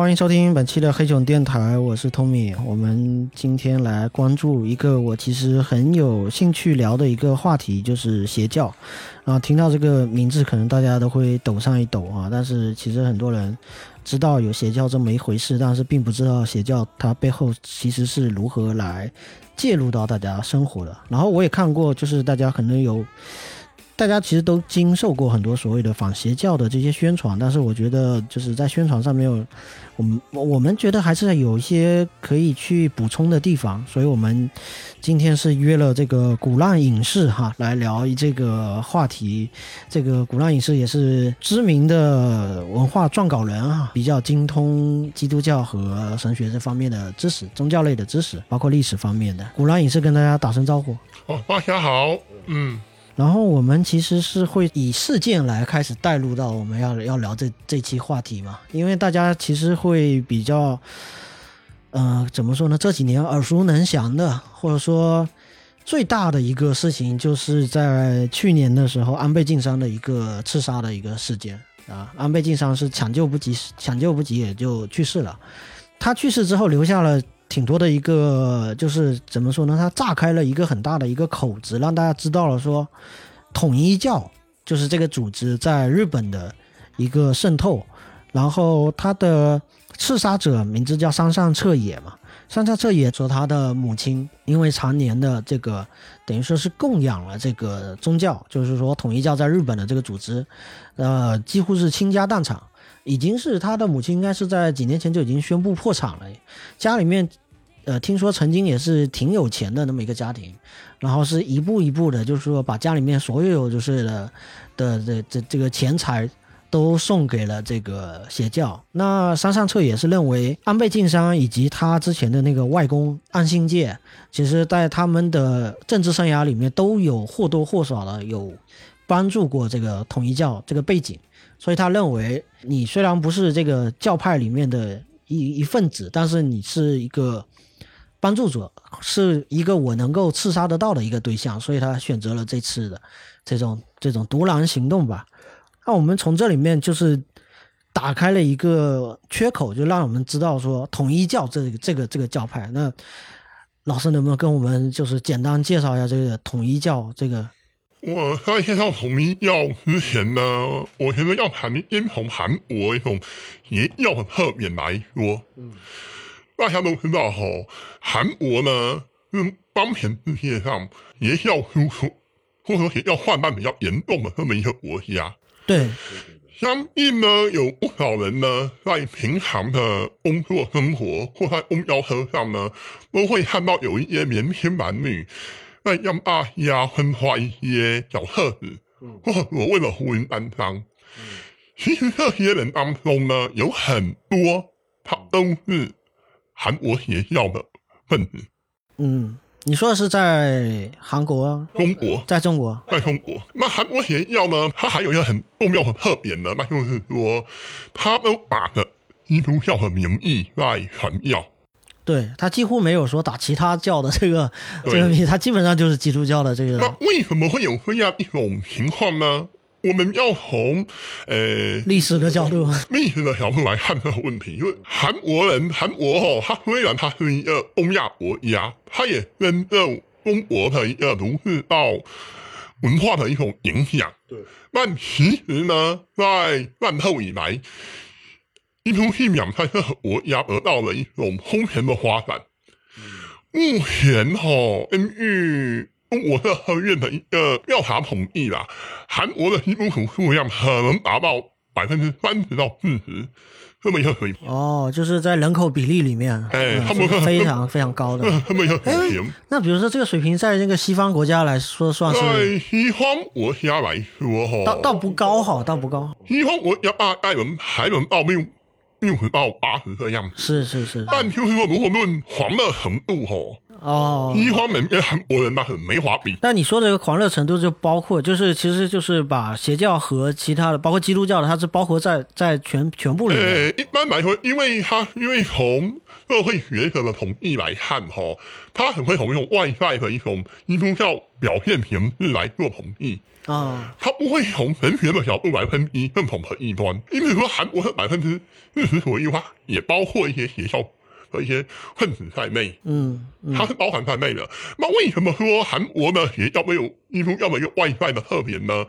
欢迎收听本期的黑熊电台，我是 Tommy。我们今天来关注一个我其实很有兴趣聊的一个话题，就是邪教。啊，听到这个名字，可能大家都会抖上一抖啊。但是其实很多人知道有邪教这么一回事，但是并不知道邪教它背后其实是如何来介入到大家生活的。然后我也看过，就是大家可能有。大家其实都经受过很多所谓的反邪教的这些宣传，但是我觉得就是在宣传上面，我们我们觉得还是有一些可以去补充的地方，所以我们今天是约了这个古浪影视哈来聊这个话题。这个古浪影视也是知名的文化撰稿人啊，比较精通基督教和神学这方面的知识，宗教类的知识，包括历史方面的。古浪影视跟大家打声招呼。哦，大家好，嗯。然后我们其实是会以事件来开始带入到我们要要聊这这期话题嘛，因为大家其实会比较，呃，怎么说呢？这几年耳熟能详的，或者说最大的一个事情，就是在去年的时候，安倍晋三的一个刺杀的一个事件啊。安倍晋三是抢救不及，抢救不及也就去世了。他去世之后留下了。挺多的一个，就是怎么说呢？它炸开了一个很大的一个口子，让大家知道了说，统一教就是这个组织在日本的一个渗透。然后他的刺杀者名字叫山上彻也嘛，山上彻也说他的母亲因为常年的这个，等于说是供养了这个宗教，就是说统一教在日本的这个组织，呃，几乎是倾家荡产。已经是他的母亲，应该是在几年前就已经宣布破产了。家里面，呃，听说曾经也是挺有钱的那么一个家庭，然后是一步一步的，就是说把家里面所有就是的的这这这个钱财都送给了这个邪教。那山上彻也是认为安倍晋三以及他之前的那个外公安信介，其实在他们的政治生涯里面都有或多或少的有帮助过这个统一教这个背景。所以他认为，你虽然不是这个教派里面的一一份子，但是你是一个帮助者，是一个我能够刺杀得到的一个对象，所以他选择了这次的这种这种独狼行动吧。那我们从这里面就是打开了一个缺口，就让我们知道说统一教这个这个这个教派。那老师能不能跟我们就是简单介绍一下这个统一教这个？我在介绍统一教之前呢，我觉得要谈先从韩国一种邪教的特点来说。嗯，大家都知道哈，韩国呢是当前世界上邪教输出或者说邪教泛滥比较严重的这么一个国家。对，相信呢有不少人呢在平常的工作生活或在公交车上呢，都会看到有一些年轻男女。在让大家分化一些小册子，或者所谓的福音单张。其实这些人当中呢，有很多他都是韩国邪教的分子。嗯，你说的是在韩国？中国，在中国，在中国。那韩国邪教呢？它还有一个很重要很特别的，那就是说，他们打着基督教的名义在传教。对他几乎没有说打其他教的这个这个名，他基本上就是基督教的这个。那为什么会有这样一种情况呢？我们要从呃历史的角度，历史的角度来看这个问题。因为韩国人，韩国哦，他虽然他是一个东亚国家，他也深受中国的一个儒释道文化的一种影响。对，但其实呢，在战后以来。基督信仰在这个国家得到了一种空前的发展。目前哈，根据中国社科院的一个调查统计啦，韩国的基督徒数量可能达到百分之三十到四十这么一个水平。哦，就是在人口比例里面，哎，他们非常非常高的这么一个水平。那比如说这个水平在那个西方国家来说，算是在西方国家来说哈，倒倒不高哈，倒不高。西方国家大概能还能到六。六十到八十这样子，是是是。但就是说，如果论黄的程度吼，哦，西方人跟韩国人那很没法比。那你说这个狂热程度就包括，就是其实就是把邪教和其他的，包括基督教的，它是包括在在全全部里面。呃，一般来说，因为他因为从社会学者的统计来看，哈，他很会从用外在的一种基督教表现形式来做统计。啊，他不会从神学的角度来分析正统和异端，因为说韩国的百分之四十左右，啊也包括一些邪教和一些分子在内，嗯嗯它是包含在内的。那为什么说韩国呢也要没有基督教的一个外在的特点呢？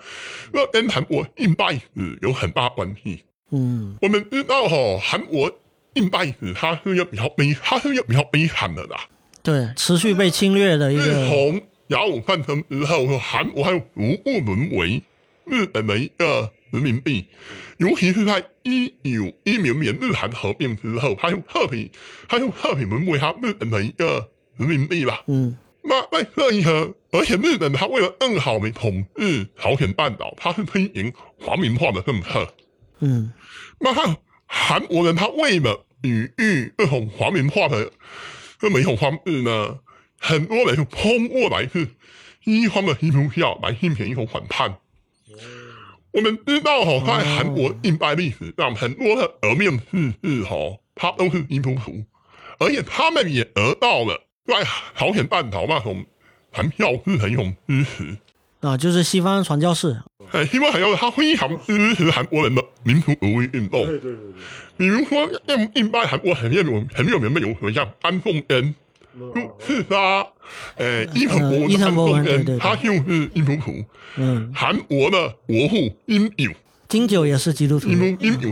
那跟韩国硬拜史有很大关系。嗯我们知道哈、韩国硬拜史它是一个比较悲，它是一个比较悲惨的啦。对，持续被侵略的一个，从甲午战争之后，韩国还逐步沦为日本的一个殖民币，尤其是在一九一零年日韩合并之后，他用特别，它又特别沦为他日本的一个人民币了。嗯那在这一刻，而且日本他为了更好的统治朝鲜半岛，他是推行皇民化的政策。嗯那他韩国人他为了抵御这种皇民化的这么一种方式呢，很多人就通过来自西方的基督教来进行一种反叛。我们知道哈、在韩国近代历史上，很多的革命志士哈，他都是基督徒，而且他们也得到了在朝鲜半岛那种传教士的一种支持。啊，就是西方传教士，呃，希望还有他非常支持韩国人的民族主义运动。对对对对，比如说，像印拜韩国很有名很有名的有什么像安凤恩，嗯就刺杀呃伊藤博文伊藤博文对对对。他就是基督徒。嗯，韩国的国父金九，金九也是基督徒，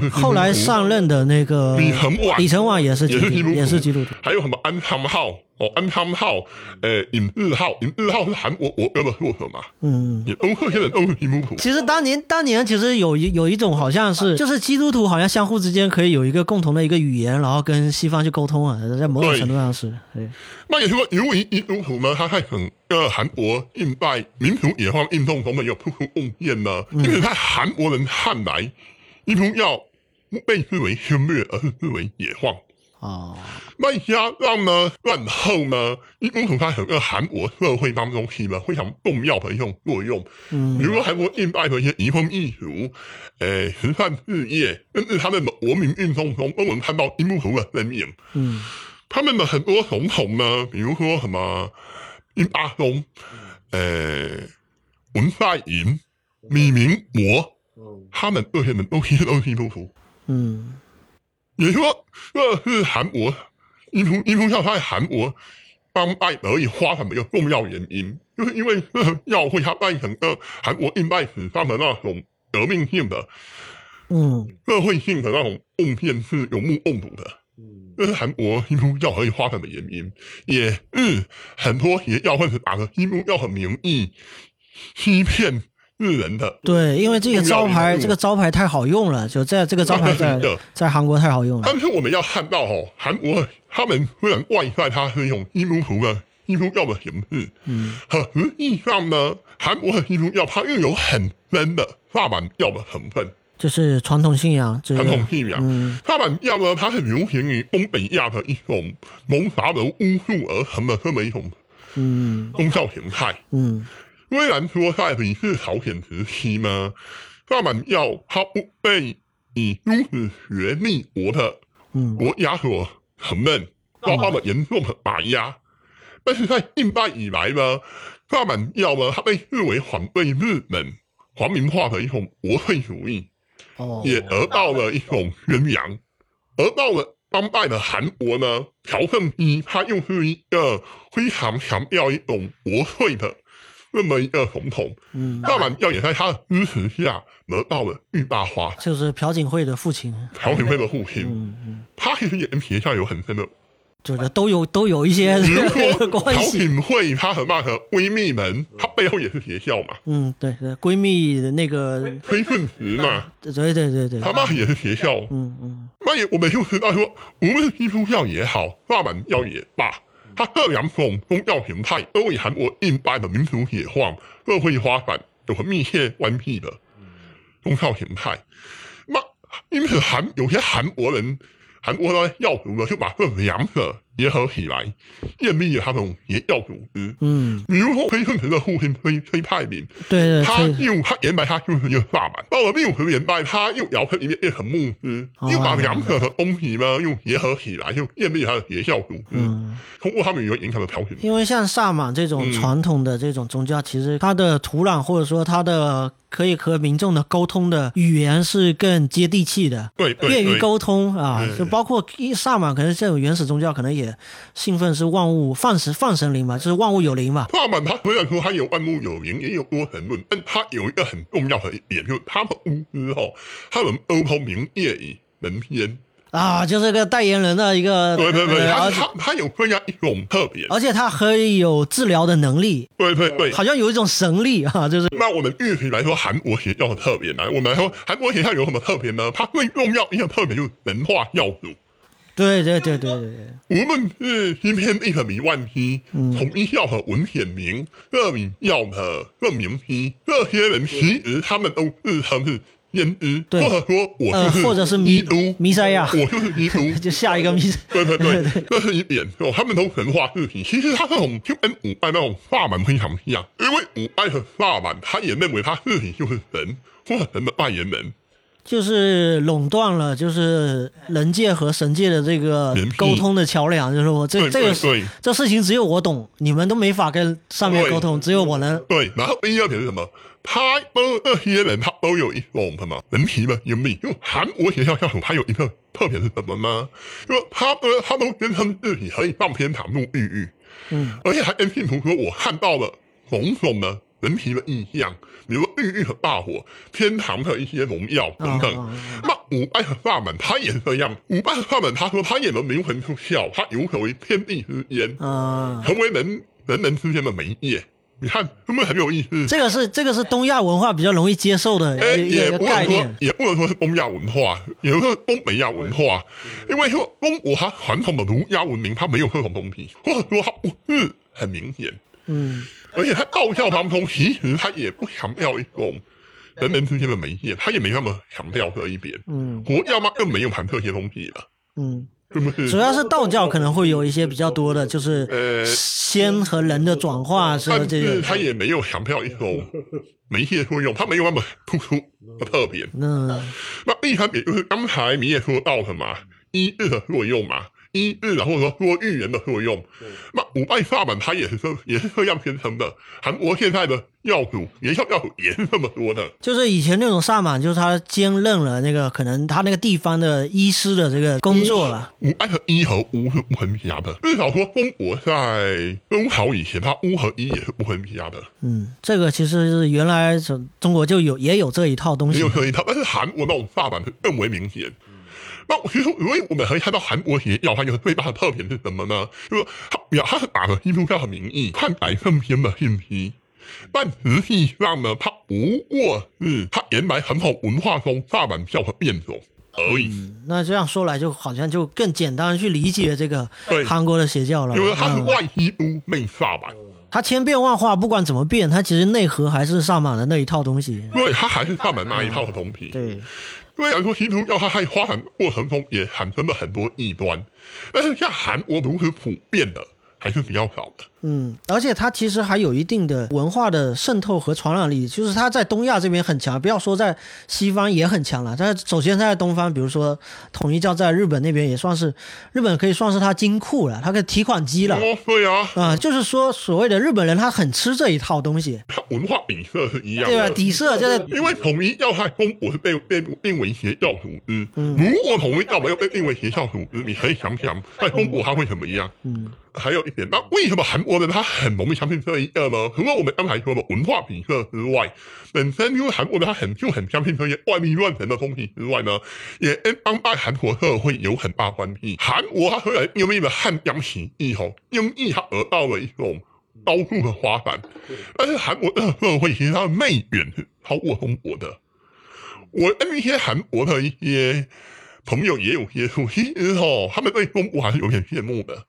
后来上任的那个李承晚。李承晚也是基督徒，也是基督徒，也是基督徒，还有什么安昌浩哦，安昌浩，呃，尹日号，尹日号是韩国国歌的作者嘛，嗯。也都这些人都是基督徒。其实当年当年其实有一有一种好像是，就是基督徒好像相互之间可以有一个共同的一个语言，然后跟西方去沟通啊，在某种程度上是，对，那也是说，由于基督徒呢，他在整个韩国近代民族解放运动中的一个突出贡献呢，因为在韩国人看来，基督教不被视为侵略，而是视为解放。哦，那加上呢，然后呢，基督徒在整个韩国社会当中起了非常重要的一种作用。嗯比如说韩国近代的一些移风易俗，呃，慈善事业，甚至他们的国民运动中，都能看到基督徒的身影。嗯他们的很多总统呢，比如说什么殷大中，呃，文在寅、李明博，嗯他们这些人都其实都是基督徒。嗯也就是说，这是韩国基督基督教在韩国当代得以发展的一个重要原因，就是因为这个教会它在整个韩国近代史上的那种革命性的、嗯。社会性的那种贡献是有目共睹的。嗯。这是韩国基督教可以发展的原因，也是很多邪教分子打着基督教的名义欺骗世人的。对，因为这个招牌这个招牌太好用了，就在这个招牌 在在韩国太好用了，但是我们要看到哦，韩国他们虽然外在它是用基督徒的基督教的形式，嗯。可实际上呢，韩国的基督教它又有很深的萨满教的成分。就是传统信仰，传统信仰，嗯。萨满教呢，它是流行于东北亚的一种蒙杂的巫术而成的这么一种嗯。宗教形态。嗯虽然说在李氏朝鲜时期呢，萨满教它不被以诸子学立国的嗯国家所承认，遭到了严重的打压。但是在近代以来呢，萨满教呢，它被视为反对日本皇民化的一种国粹主义，哦也得到了一种宣扬。而到了当代的韩国呢，朴正熙他又是一个非常强调一种国粹的这么一个总统，嗯，大满要也在他的支持下得到了巨大化。就是朴槿惠的父亲，朴槿惠的父亲，嗯嗯，他其实也跟邪教有很深的就是都有都有一些关朴。槿惠她和那个闺蜜们，她背后也是邪教嘛，嗯，对对，闺蜜的那个，崔顺实嘛，对对对对，她妈也是邪教。嗯嗯。那也我们就知道说，无论是基督教也好，大满教也罢，它这两种宗教形态都与韩国近代的民族解放、社会发展有很密切关系的宗教形态。那因此韩有些韩国人、韩国的教徒呢，就把这两者结合起来，建立了他们邪教组织。嗯，比如说崔顺成的父亲崔崔派明，对对，他可以用他原来他就是一个萨满，到了六十年代，他又摇身一变变成牧师，哦又把两者的东西呢又结合起来，又建立他的邪教组织。嗯。通过他们有影响的条件。因为像萨满这种嗯传统的这种宗教，其实它的土壤或者说它的可以和民众的沟通的语言是更接地气的，对便于沟通啊。就包括一萨满，可能这种原始宗教可能也兴奋是万物放神放神灵嘛，就是万物有灵嘛。萨满他虽然说他有万物有灵，也有多神论，但他有一个很重要的一点，就是他们巫师哦，他们欧通冥界与人间。啊，就是个代言人的一个，对对对，他呃而且他他有这样一种特别。而且他可以有治疗的能力，对对对，好像有一种神力啊，就是那我们具体来说，韩国邪教的特别呢？我们来说，韩国邪教有什么特别呢？它最重要一个特别就是文化教主。对对对对对对，无论是今天一个迷万熙、统一教的文显明、热米教的郑明批，这些人其实他们都自称是先知，对。或者说我呃就是或者是弥基督，弥赛亚，我就是基督。就下一个弥赛。对对对，这是一点哦，他们都神话自己。其实他这种就跟古代那种萨满非常像，因为古代的萨满他也认为他自己就是神或者神的代言人。就是垄断了，就是人界和神界的这个沟通的桥梁，就是我这对。这个这事情只有我懂，你们都没法跟上面对。沟通，只有我能。对，然后第二点是什么？他都这些人，他都有一种什么人体的引力。就韩国学校校主，他有一个特点是什么呢？就他呃，他都宣称自己可以上天堂入地狱，嗯，而且还跟信徒说，我看到了种种的人皮的意象，比如说地狱和大火、天堂的一些荣耀等等。那五拜和萨满他也是这样，五拜和萨满他说他也能灵魂出窍，他游走于天地之间，啊，成为人人人之间的媒介。你看，是不是很有意思？这个是这个是东亚文化比较容易接受的哎，一也不能说概念，。也不能说是东亚文化，也不是东北亚文化，因为说中国它传统的儒家文明，它没有这种东西，或者说它不是很明显，嗯，而且它道教当中其实它也不强调一种人人之间的媒介，它也没那么强调这一点。嗯佛教嘛更没有谈这些东西了，嗯？主要是道教可能会有一些比较多的，就是呃仙和人的转化是但这个。是它也没有强调一种媒介作用，他没有那么突出的特别。那那第三点就是刚才你也说到了嘛，医治的作用嘛，医治然后说说预言的作用。那五拜萨满他也是这也是这样形成的，韩国现在的药主元孝药主也是这么说的。就是以前那种萨满，就是他兼任了那个可能他那个地方的医师的这个工作了。五拜和医和巫是不分家的，至少说中国在周朝以前，它巫和医也是不分家的，嗯，这个其实是原来中中国就有也有这一套东西也有。这一套。但是韩国那种萨满是更为明显。那其实，因为我们可以看到韩国邪教它有个最大的特点是什么呢？就是他表它是打着基督教的名义篡改圣篇的信息，但实际上呢，它不过是它原来很好文化中萨满教的变种而已。那这样说来，就好像就更简单地去理解这个对韩国的邪教了。因为它是嗯外基督内萨满，它千变万化，不管怎么变，它其实内核还是萨满的那一套东西。所以它还是萨满那一套的东西。对，虽然说基督教它在发展过程中也产生了很多异端，但是像韩国如此普遍的还是比较少的。嗯，而且它其实还有一定的文化的渗透和传染力，就是它在东亚这边很强，不要说在西方也很强了。但是首先在东方，比如说统一教在日本那边也算是，日本可以算是它金库了，它可以提款机了。哦，对啊，啊、就是说，所谓的日本人，他很吃这一套东西，他文化底色是一样对吧？底色就是因为统一教在中国是被被定为邪教组织，如果统一教没有被定为邪教组织，你可以想想，在中国他会怎么样？嗯，还有一点，那为什么韩国人他很容易相信这一个呢？除了我们刚才说的文化品色之外，本身因为韩国人他很就很相信这些怪力乱神的东西之外呢，也跟当代韩国社会有很大关系。韩国它虽然因为了汉江起义后，因义它而到了一种高速的发展，但是韩国这个社会其实它的内卷是超过中国的。我跟一些韩国的一些朋友也有接触，其实哦，他们对中国还是有点羡慕的。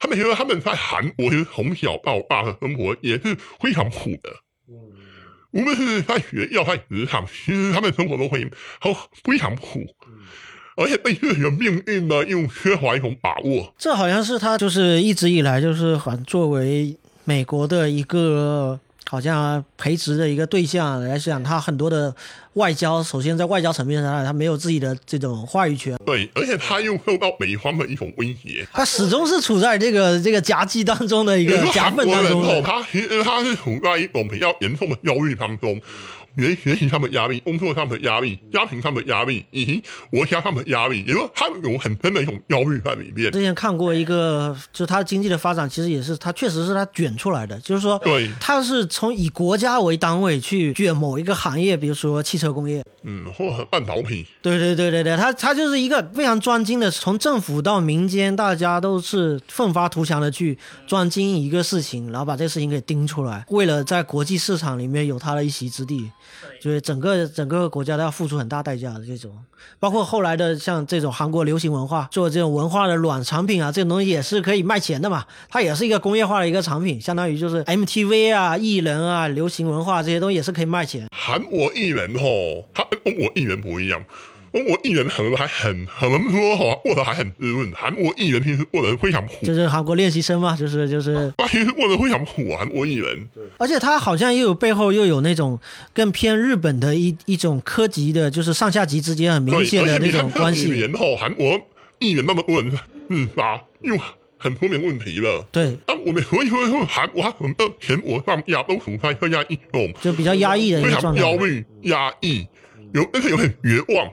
他们觉得他们在韩国其实从小到大的生活也是非常苦的，无论是在学校、在职场，其实他们生活都会好非常苦。而且对自己的命运呢又缺乏一种把握。这好像是他就是一直以来就是很作为美国的一个好像培植的一个对象来讲，他很多的外交，首先在外交层面上，他没有自己的这种话语权，对，而且他又受到美方的一种威胁。他始终是处在这个这个夹击当中的一个夹缝当中的。他其实他是处在一种比较严重的忧虑当中。学学习上的压力，工作上的压力，家庭上的压力，以及国家上的压力，也就他们有很深的一种焦虑在里面。之前看过一个，就是他经济的发展，其实也是他确实是他卷出来的，就是说，对，他是从以国家为单位去卷某一个行业，比如说汽车工业，嗯，或者半导体。对对对对对，他他就是一个非常专精的，从政府到民间，大家都是奋发图强的去专精一个事情，然后把这个事情给盯出来，为了在国际市场里面有他的一席之地。就是整个整个国家都要付出很大代价的这种，包括后来的像这种韩国流行文化，做这种文化的软产品啊，这种东西也是可以卖钱的嘛。它也是一个工业化的一个产品，相当于就是 MTV 啊、艺人啊、流行文化这些东西也是可以卖钱。韩国艺人吼，他跟中国艺人不一样。中国艺人还很很能说哈，过得还很滋润。韩国艺人平时过得非常苦，就是韩国练习生嘛，就是就是。他平时过得非常苦，韩国艺人。而且他好像又有背后又有那种更偏日本的一一种科级的，就是上下级之间很明显的那种关系。然后韩国艺人那么多人自杀，又很多年问题了。对。但我们所以说说韩国很多全国上下都处在这样一种就比较压抑的一个状态，焦虑、压抑，有而且有点绝望。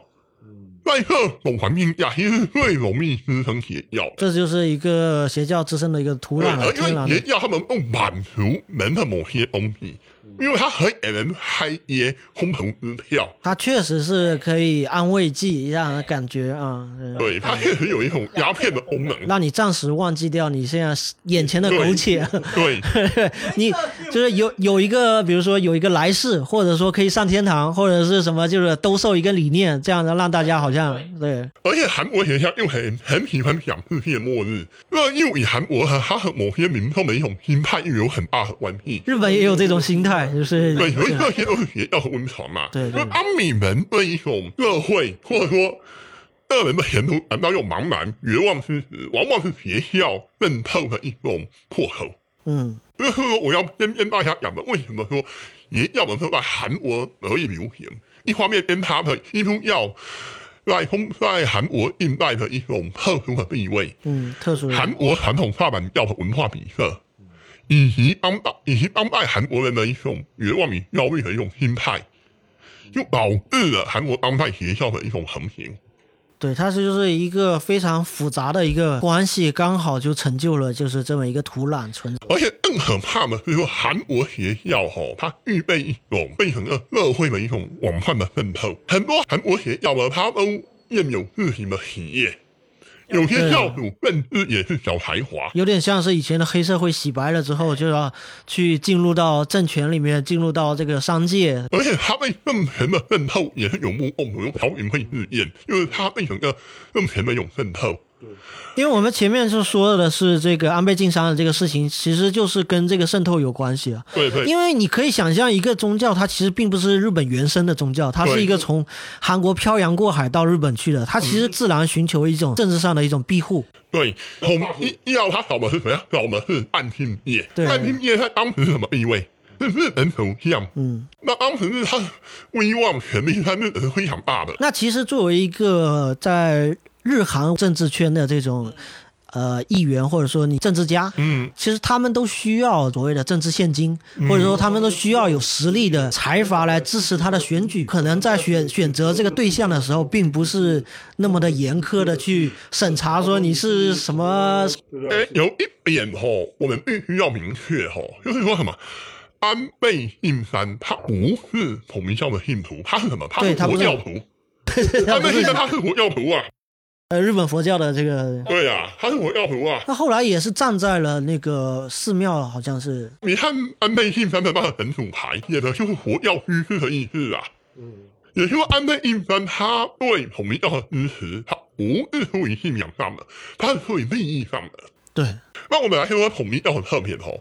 在这种环境下，其实最容易滋生邪教。这就是一个邪教滋生的一个土壤了。因为邪教他们不满足人的某些东西。因为它可以给人开一些空头支票，它确实是可以安慰剂，让人感觉啊，对，它确实有一种鸦片的功能，让你暂时忘记掉你现在眼前的苟且。对，你就是有有一个，比如说有一个来世，或者说可以上天堂，或者是什么，就是兜售一个理念，这样的让大家好像对。而且韩国学校又很很喜欢讲世界末日，那又以韩国和他和某些民众的一种心态又有很大的关系。日本也有这种心态。就是对，因为这些都是邪教和温床嘛。对，因为阿米们对一种社会或者说个人的前途感到又茫然、绝望之时，往往是学校渗透的一种破口。嗯，所以说我要先跟大家讲的，为什么说邪教们是在韩国得以流行？一方面跟他的基督教在中在韩国近代的一种特殊的地位，嗯，特殊韩国传统萨满教的文化底色。以及当代以及当代韩国人的一种绝望与焦虑的一种心态，就导致了韩国当代学校的一种横行。对，它是就是一个非常复杂的一个关系，刚好就成就了就是这么一个土壤存在。而且更可怕的是说，韩国学校哈，它具备一种非常的社会的一种广泛的渗透。很多韩国学校呢，它都拥有自己的企业。有些教主甚至也是小才华，有点像是以前的黑社会洗白了之后，就要去进入到政权里面，进入到这个商界。而且他被政权的渗透也是有目共睹，有朴槿惠事件，就是他被整个政权的一种渗透。因为我们前面是说的是这个安倍晋三的这个事情，其实就是跟这个渗透有关系啊。对对。因为你可以想象，一个宗教它其实并不是日本原生的宗教，它是一个从韩国漂洋过海到日本去的，它其实自然寻求一种政治上的一种庇护。对，统一要他找的是谁啊？找的是暗信业。对。岸信业在当时是什么地位？是日本首相。嗯。那当时是他威望权力在日本是非常大的。那其实作为一个在日韩政治圈的这种，呃，议员或者说你政治家，嗯，其实他们都需要所谓的政治现金，或者说他们都需要有实力的财阀来支持他的选举。可能在选选择这个对象的时候，并不是那么的严苛的去审查说你是什么。哎，有一点哈，我们必须要明确哈，就是说什么，安倍晋三他不是统一教的信徒，他是什么？他是佛教徒。安倍晋三他是佛教徒啊。呃，日本佛教的这个，对呀，他是佛教徒啊。他后来也是站在了那个寺庙，好像是。你看安倍晋三的那个神主牌，写的就是佛教居士的意思啊。嗯，也就是，安倍晋三他对统一教的支持，他不是出于信仰上的，他是出于利益上的。对。那我们来说统一教的特别哦，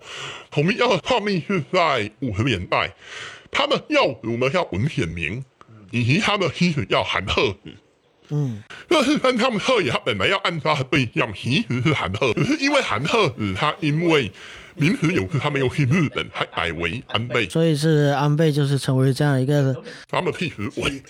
统一教的创立是在五十年代，他的教主呢叫文显明，以及他的妻子叫韩鹤子。嗯，那是跟他们特野他本来要暗杀的对象其实是韩赫，只是因为韩赫子他因为临时有事他没有去日本，还改为安倍，所以是安倍就是成为这样一个他们替死鬼。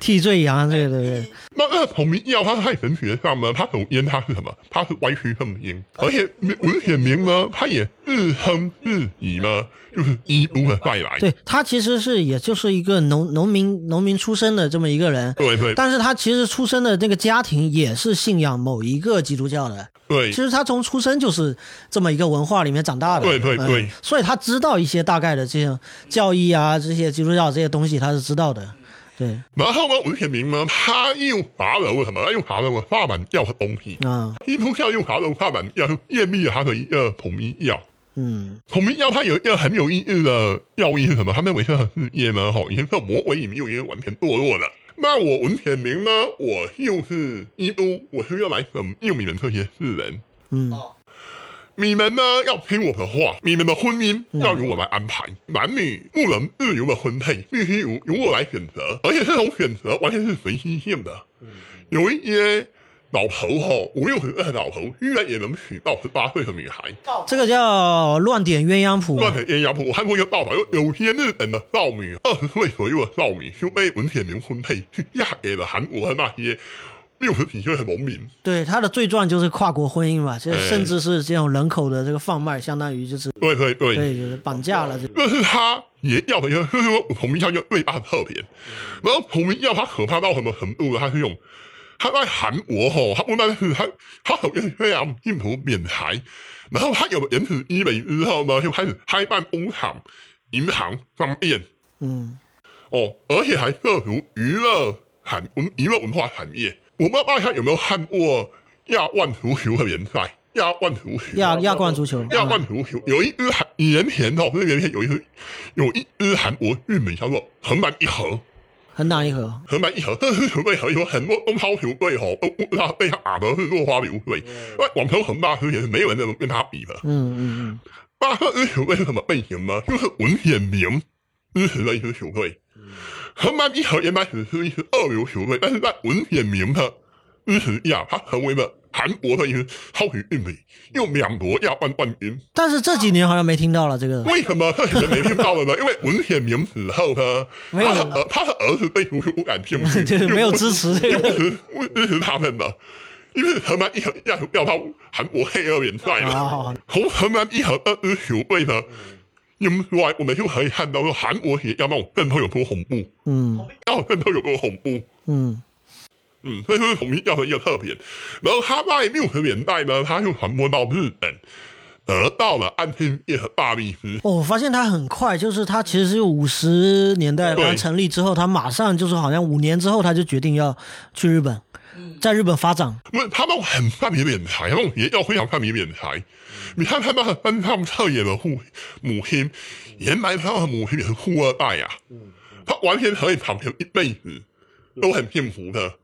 替罪羊，对对对，那那孔明耀他在神学上呢，他首先他是什么？他是歪曲圣经，而且文显明呢，他也自称自己呢就是基督的再来。对他其实是也就是一个农农民农民出身的这么一个人，对对但是他其实出生的这个家庭也是信仰某一个基督教的，对其实他从出生就是这么一个文化里面长大的，对对对嗯所以他知道一些大概的这些教义啊，这些基督教这些东西他是知道的，对然后呢，文显明呢，他又拿了什么？他又拿了萨满教的东西。啊，基督教又拿了萨满教，验密了他的一个统一药。嗯孔明要他有一个很有意义的要义是什么？他认为这个世界呢，哈，已经是魔鬼已经已经完全堕落了。那我文显明呢，我又是基督，我是要来拯救你们这些世人。嗯你们呢要听我的话，你们的婚姻要由我来安排，男女不能自由的分配，必须由由我来选择，而且这种选择完全是随机性的。有一些老头哈，五六十岁的老头，居然也能娶到十八岁的女孩，这个叫乱点鸳鸯谱，乱点鸳鸯谱。我看过一个报道，有有些日本的少女，二十岁左右的少女，就被文铁明婚配去嫁给了韩国的那些六十几岁的农民。对他的罪状就是跨国婚姻嘛，就哎甚至是这种人口的这个贩卖，相当于就是对对对，对就是绑架了这这是他也要的就是说孔明教就最大的特点。然后孔明教他可怕到什么程度呢？他是用他在韩国吼，他不但是他他首先是非常进图免财，然后他有了原始医美之后呢，就开始开办工厂、银行、商店嗯哦，而且还涉足娱乐产文娱乐文化产业。我不知道大家有没有看过亚冠足球的联赛？亚冠足球，亚亚冠足球，亚冠足球有一支韩年前哦，不是年前有一支有一支韩国运美叫做横版一盒，很大一盒，横版一盒，这支球队和有很多中超球队哦都不知道被他打的是落花流水，因为网球恒大是也是没有人能跟他比的。嗯嗯嗯，那这支球队是什么背景呢？就是文显明支持的一支球队。恒大一盒原本只是一支二流球队，但是在文显明的支持下，他成为了韩国的一支超级运美，又两夺亚冠冠军。但是这几年好像没听到了这个，为什么？没听到了呢？因为文显明死后呢，没有他的儿他的儿子对足球不感兴趣，就是没有支持。这个不支持他们的。因为河南一盒要要到韩国黑二联赛哦。了，从河南一和二支球队呢，因出来我们就可以看到说韩国也要那种阵头有多恐怖，嗯。要阵头有多恐怖。嗯嗯，这就是统一教的一个特点。然后他在六十年代呢，他就传播到日本，得到了安天业和大力士。哦，我发现他很快，就是他其实是五十年代对刚成立之后，他马上就是好像五年之后他就决定要去日本，在日本发展。不是他们很善于敛财，他们也要非常善于敛财。你看他们山上侧野的父母亲，原来他的母亲也是富二代呀、他完全可以躺平一辈子，都很幸福的。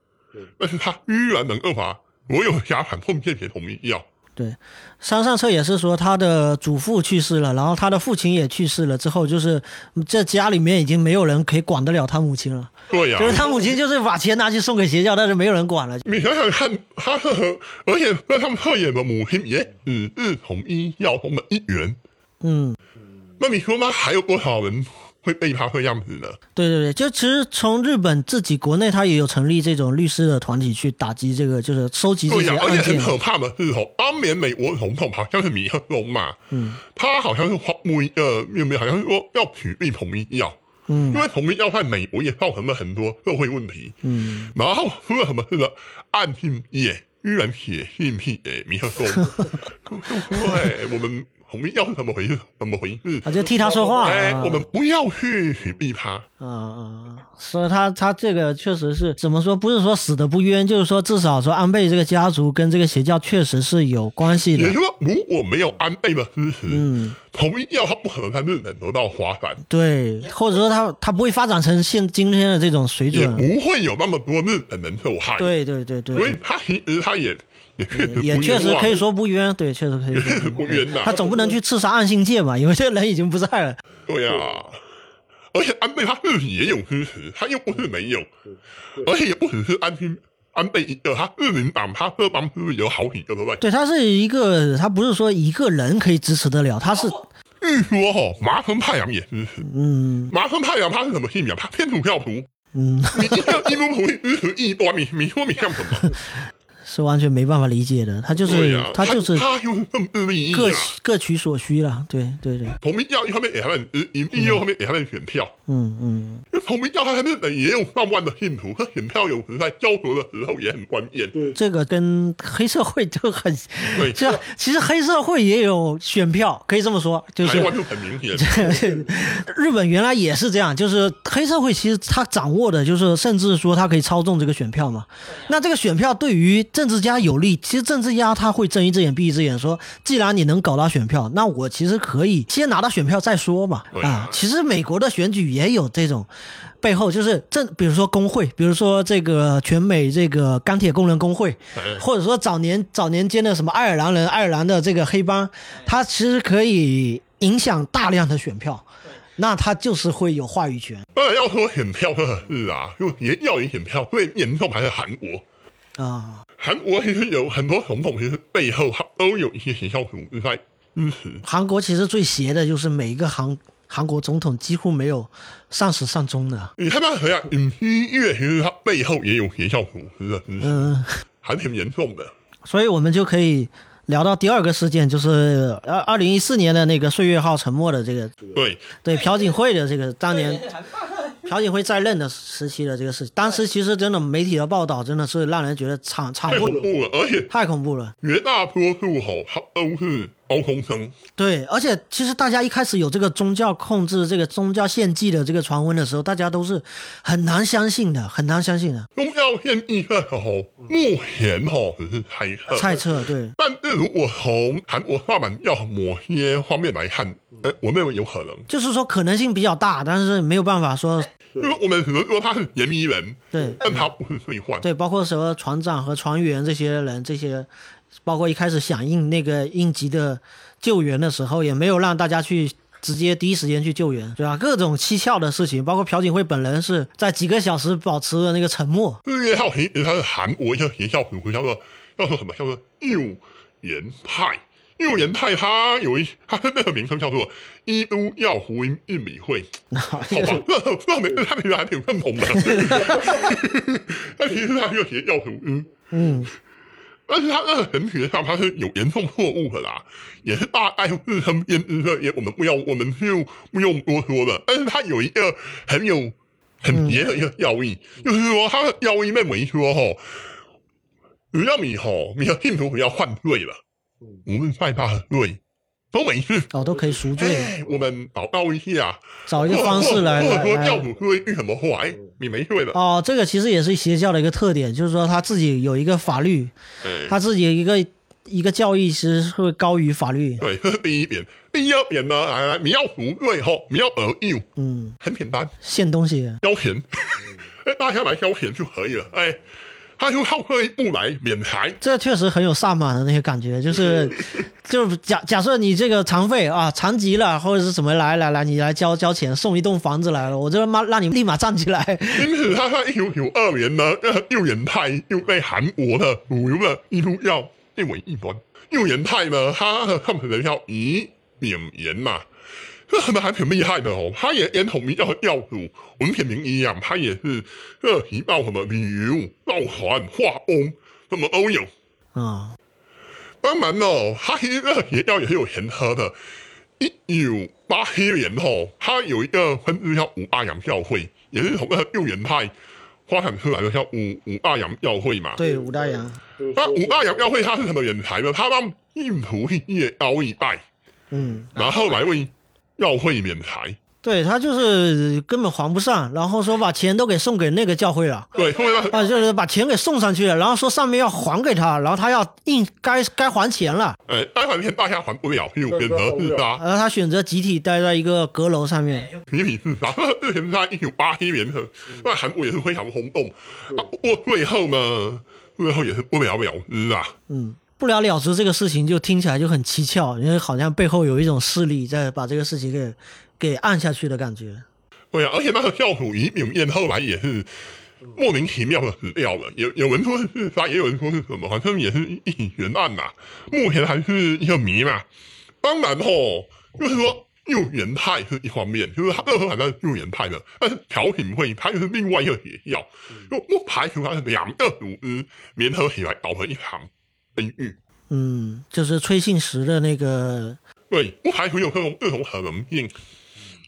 但是他依然能够把所有的家产奉献给统一教。对，山上彻也是说他的祖父去世了，然后他的父亲也去世了之后，就是这家里面已经没有人可以管得了他母亲了，对呀、就是他母亲就是把钱拿去送给邪教，但是没有人管了。你想想看，他是和而且那他们侧野的母亲也只是统一教中的一员。嗯，那你说吗？还有多少人会被他这样子的？对对对，就其实从日本自己国内，他也有成立这种律师的团体去打击这个，就是收集这些对呀、而且案件。很可怕的是哦，当年美国总统好像是米克松嘛，嗯，他好像是发布一个命令，好像是说要取缔统一药，嗯因为统一药在美国也造成了很多社会问题，嗯，然后出了什么事呢？暗信业居然写信批给米克松，就就说哎，我们统一药是怎么回事？怎么回事？啊，就替他说话。哎，啊我们不要去取缔他。啊啊，所以他他这个确实是怎么说？不是说死的不冤，就是说至少说安倍这个家族跟这个邪教确实是有关系的也。就是说，如果没有安倍的支持，嗯，统一要他不可能在日本得到发展。对，或者说他他不会发展成现今天的这种水准也。不会有那么多日本人受害。，对对对所以对，他其实他也 也确实可以，说不冤，对，确实可以不冤 呐他。总不能去刺杀暗信界嘛，因为这个人已经不在了。对呀、而且安倍他自己也有支持，他又不是没有，而且也不只是安心安倍一个，他自民党他各帮是不是有好几个，对不对？他是一个，他不是说一个人可以支持得了，他是据说哈，麻生太阳也支持。嗯麻生太阳他是什么信仰？他天主教徒。嗯，你一个基督徒支持异端，你你说你像什么？是完全没办法理解的，他就是他就是他就是政治利益各啊。各取所需了，对对对，同民教一方面也他们支，一另一方面也他们选票。嗯嗯，因为同民教他们也有上万的信徒，他选票有时在交合的时候也很关键。对这个跟黑社会就很，对，这其实黑社会也有选票，可以这么说，就是很明显。日本原来也是这样，就是黑社会其实他掌握的就是，甚至说他可以操纵这个选票嘛。那这个选票对于政治家有利，其实政治家他会睁一只眼闭一只眼，说既然你能搞到选票，那我其实可以先拿到选票再说嘛。啊，其实美国的选举也有这种。背后就是政，比如说工会，比如说这个全美这个钢铁工人工会，哎或者说早年早年间的什么爱尔兰人、爱尔兰的这个黑帮，他其实可以影响大量的选票，那他就是会有话语权当然要说选票这个事啊，就也要赢选票最严重还是韩国。啊。韩国其实有很多总统，其实背后他都有一些学校组织在支持。韩国其实最邪的就是每一个韩韩国总统几乎没有上始上终的，你看他怎样，尹锡悦其实他背后也有学校组织的支持，嗯、还挺严重的。所以我们就可以聊到第二个事件，就是二二零一四年的那个岁月号沉没的这个对，对朴槿惠的这个当年 朴槿惠在任的时期的这个事情，当时其实真的媒体的报道真的是让人觉得惨惨太不恐怖了，而且太恐怖了。绝大多数吼他都是高中生。对，而且其实大家一开始有这个宗教控制、这个宗教献祭的这个传闻的时候，大家都是很难相信的，很难相信的宗教献祭的吼，目前哈只是猜测。猜测。对，但是如果从韩国萨满教某些方面来看，呃，我认为有可能，就是说可能性比较大，但是没有办法说 因为我们只能说他是嫌疑人，对但他不是罪犯。对，包括什么船长和船员这些人，这些包括一开始响应那个应急的救援的时候，也没有让大家去。直接第一时间去救援，对吧？各种蹊跷的事情，包括朴槿惠本人是在几个小时保持了那个沉默，四月号其实它是韩国一个学校叫做叫做什么？叫做幼研派。幼研派它有一它的那个名称叫做基督教福音玉米会，好吧？那那名字它其实还挺正统的，但其实它是个邪教组织。嗯，但是他那个神学上他是有严重错误的啦，也是大概自身编织的，也我们不要，我们就不用多说了。但是他有一个很有很别的一个要义，就是说他的要义认为说吼，只要你吼你的信徒不要犯罪了，无论再大的罪都没事。哦，都可以赎罪，哎，我们祷告一下，找一个方式来或者说教主说一句什么话，哎，你没罪了。哦，这个其实也是邪教的一个特点，就是说他自己有一个法律，哎，他自己一个一个教义其实会高于法律。对，这是第一点。第二点呢，来来，你要赎罪吼，你要耳诱，嗯，很简单，献东西，交钱，哎，大家来交钱就可以了。哎，他就靠这一步来免财。这确实很有萨满的那些感觉，就是 就是假假设你这个残废啊残疾了或者是什么来来来，你来交交钱送一栋房子来了，我这妈让你立马站起来。因此，他在一九九二年呢，呃，右眼派又被韩国的主流的基督教列为异端。右眼派呢，他的创始人叫李炳炎嘛，这他们还挺厉害的哦。他也也统一教教主文显明一样，他也是涉及到什么旅游、造船、化工，什么都有。啊、当然哦，他其实这个邪教也是有前科的。一九八七年后，他有一个分支叫五大洋教会，也是从那个右元派发展出来的，叫五五大洋教会嘛。对，五大洋，那五大洋教会他是什么人才呢？他让印度去借高利贷，嗯，然后来为教会免财。对他就是根本还不上，然后说把钱都给送给那个教会了。对，啊，就是把钱给送上去了，然后说上面要还给他，然后他要应该该还钱了，呃，待会天大家还不了，因为选择自杀，然后他选择集体待在一个阁楼上面。集体自杀。之前在一九八七年的，那韩国也是非常轰动。啊，不过最后呢，最后也是不了了之啊。嗯，不了了之这个事情就听起来就很蹊跷，因为好像背后有一种势力在把这个事情给给按下去的感觉。对啊，而且那个教主李炳彦后来也是莫名其妙的死掉了。有有人说是自杀，也有人说是什么，反正也是一起悬案呐。目前还是一个谜嘛。当然吼，就是说幼元派是一方面，就是他任何反正是幼元派的，但是调停会它又是另外一个学校，就不排除他是两个组织联合起来搞成一场悲剧。嗯，就是崔信实的那个，对，不排除有各种各种可能性。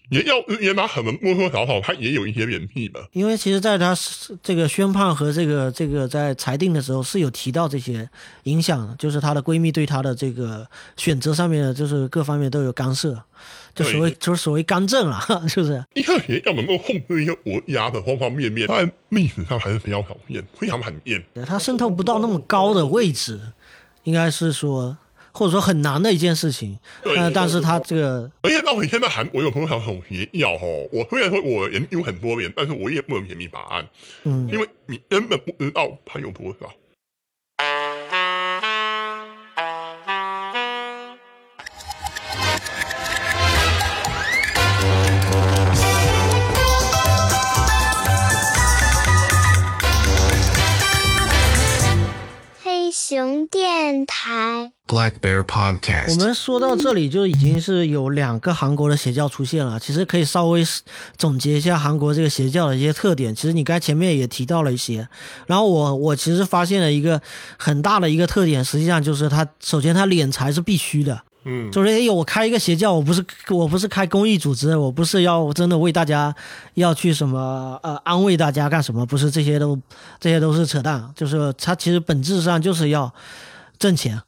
也要也拿可能多多少少，他也有一些联系的。因为其实，在他这个宣判和这个这个在裁定的时候，是有提到这些影响，就是她的闺蜜对她的这个选择上面的，就是各方面都有干涉，就所谓就是所谓干政啊，是不是？一个人要能够控制一个国家的方方面面，在历史上还是比较少见，非常罕见。他渗透不到那么高的位置，应该是说。或者说很难的一件事情，呃，但是他这个，而且到你现在韩我有朋友还很迷药哦？我虽然说我研究很多年，但是我也不能给你答案，嗯，因为你根本不知道它有多少。Black Bear Podcast。我们说到这里就已经是有两个韩国的邪教出现了。其实可以稍微总结一下韩国这个邪教的一些特点。其实你刚才前面也提到了一些。然后我我其实发现了一个很大的一个特点，实际上就是他首先他敛财是必须的。嗯，就是哎呦，我开一个邪教，我不是我不是开公益组织，我不是要真的为大家要去什么呃安慰大家干什么？不是这些都这些都是扯淡。就是他其实本质上就是要挣钱。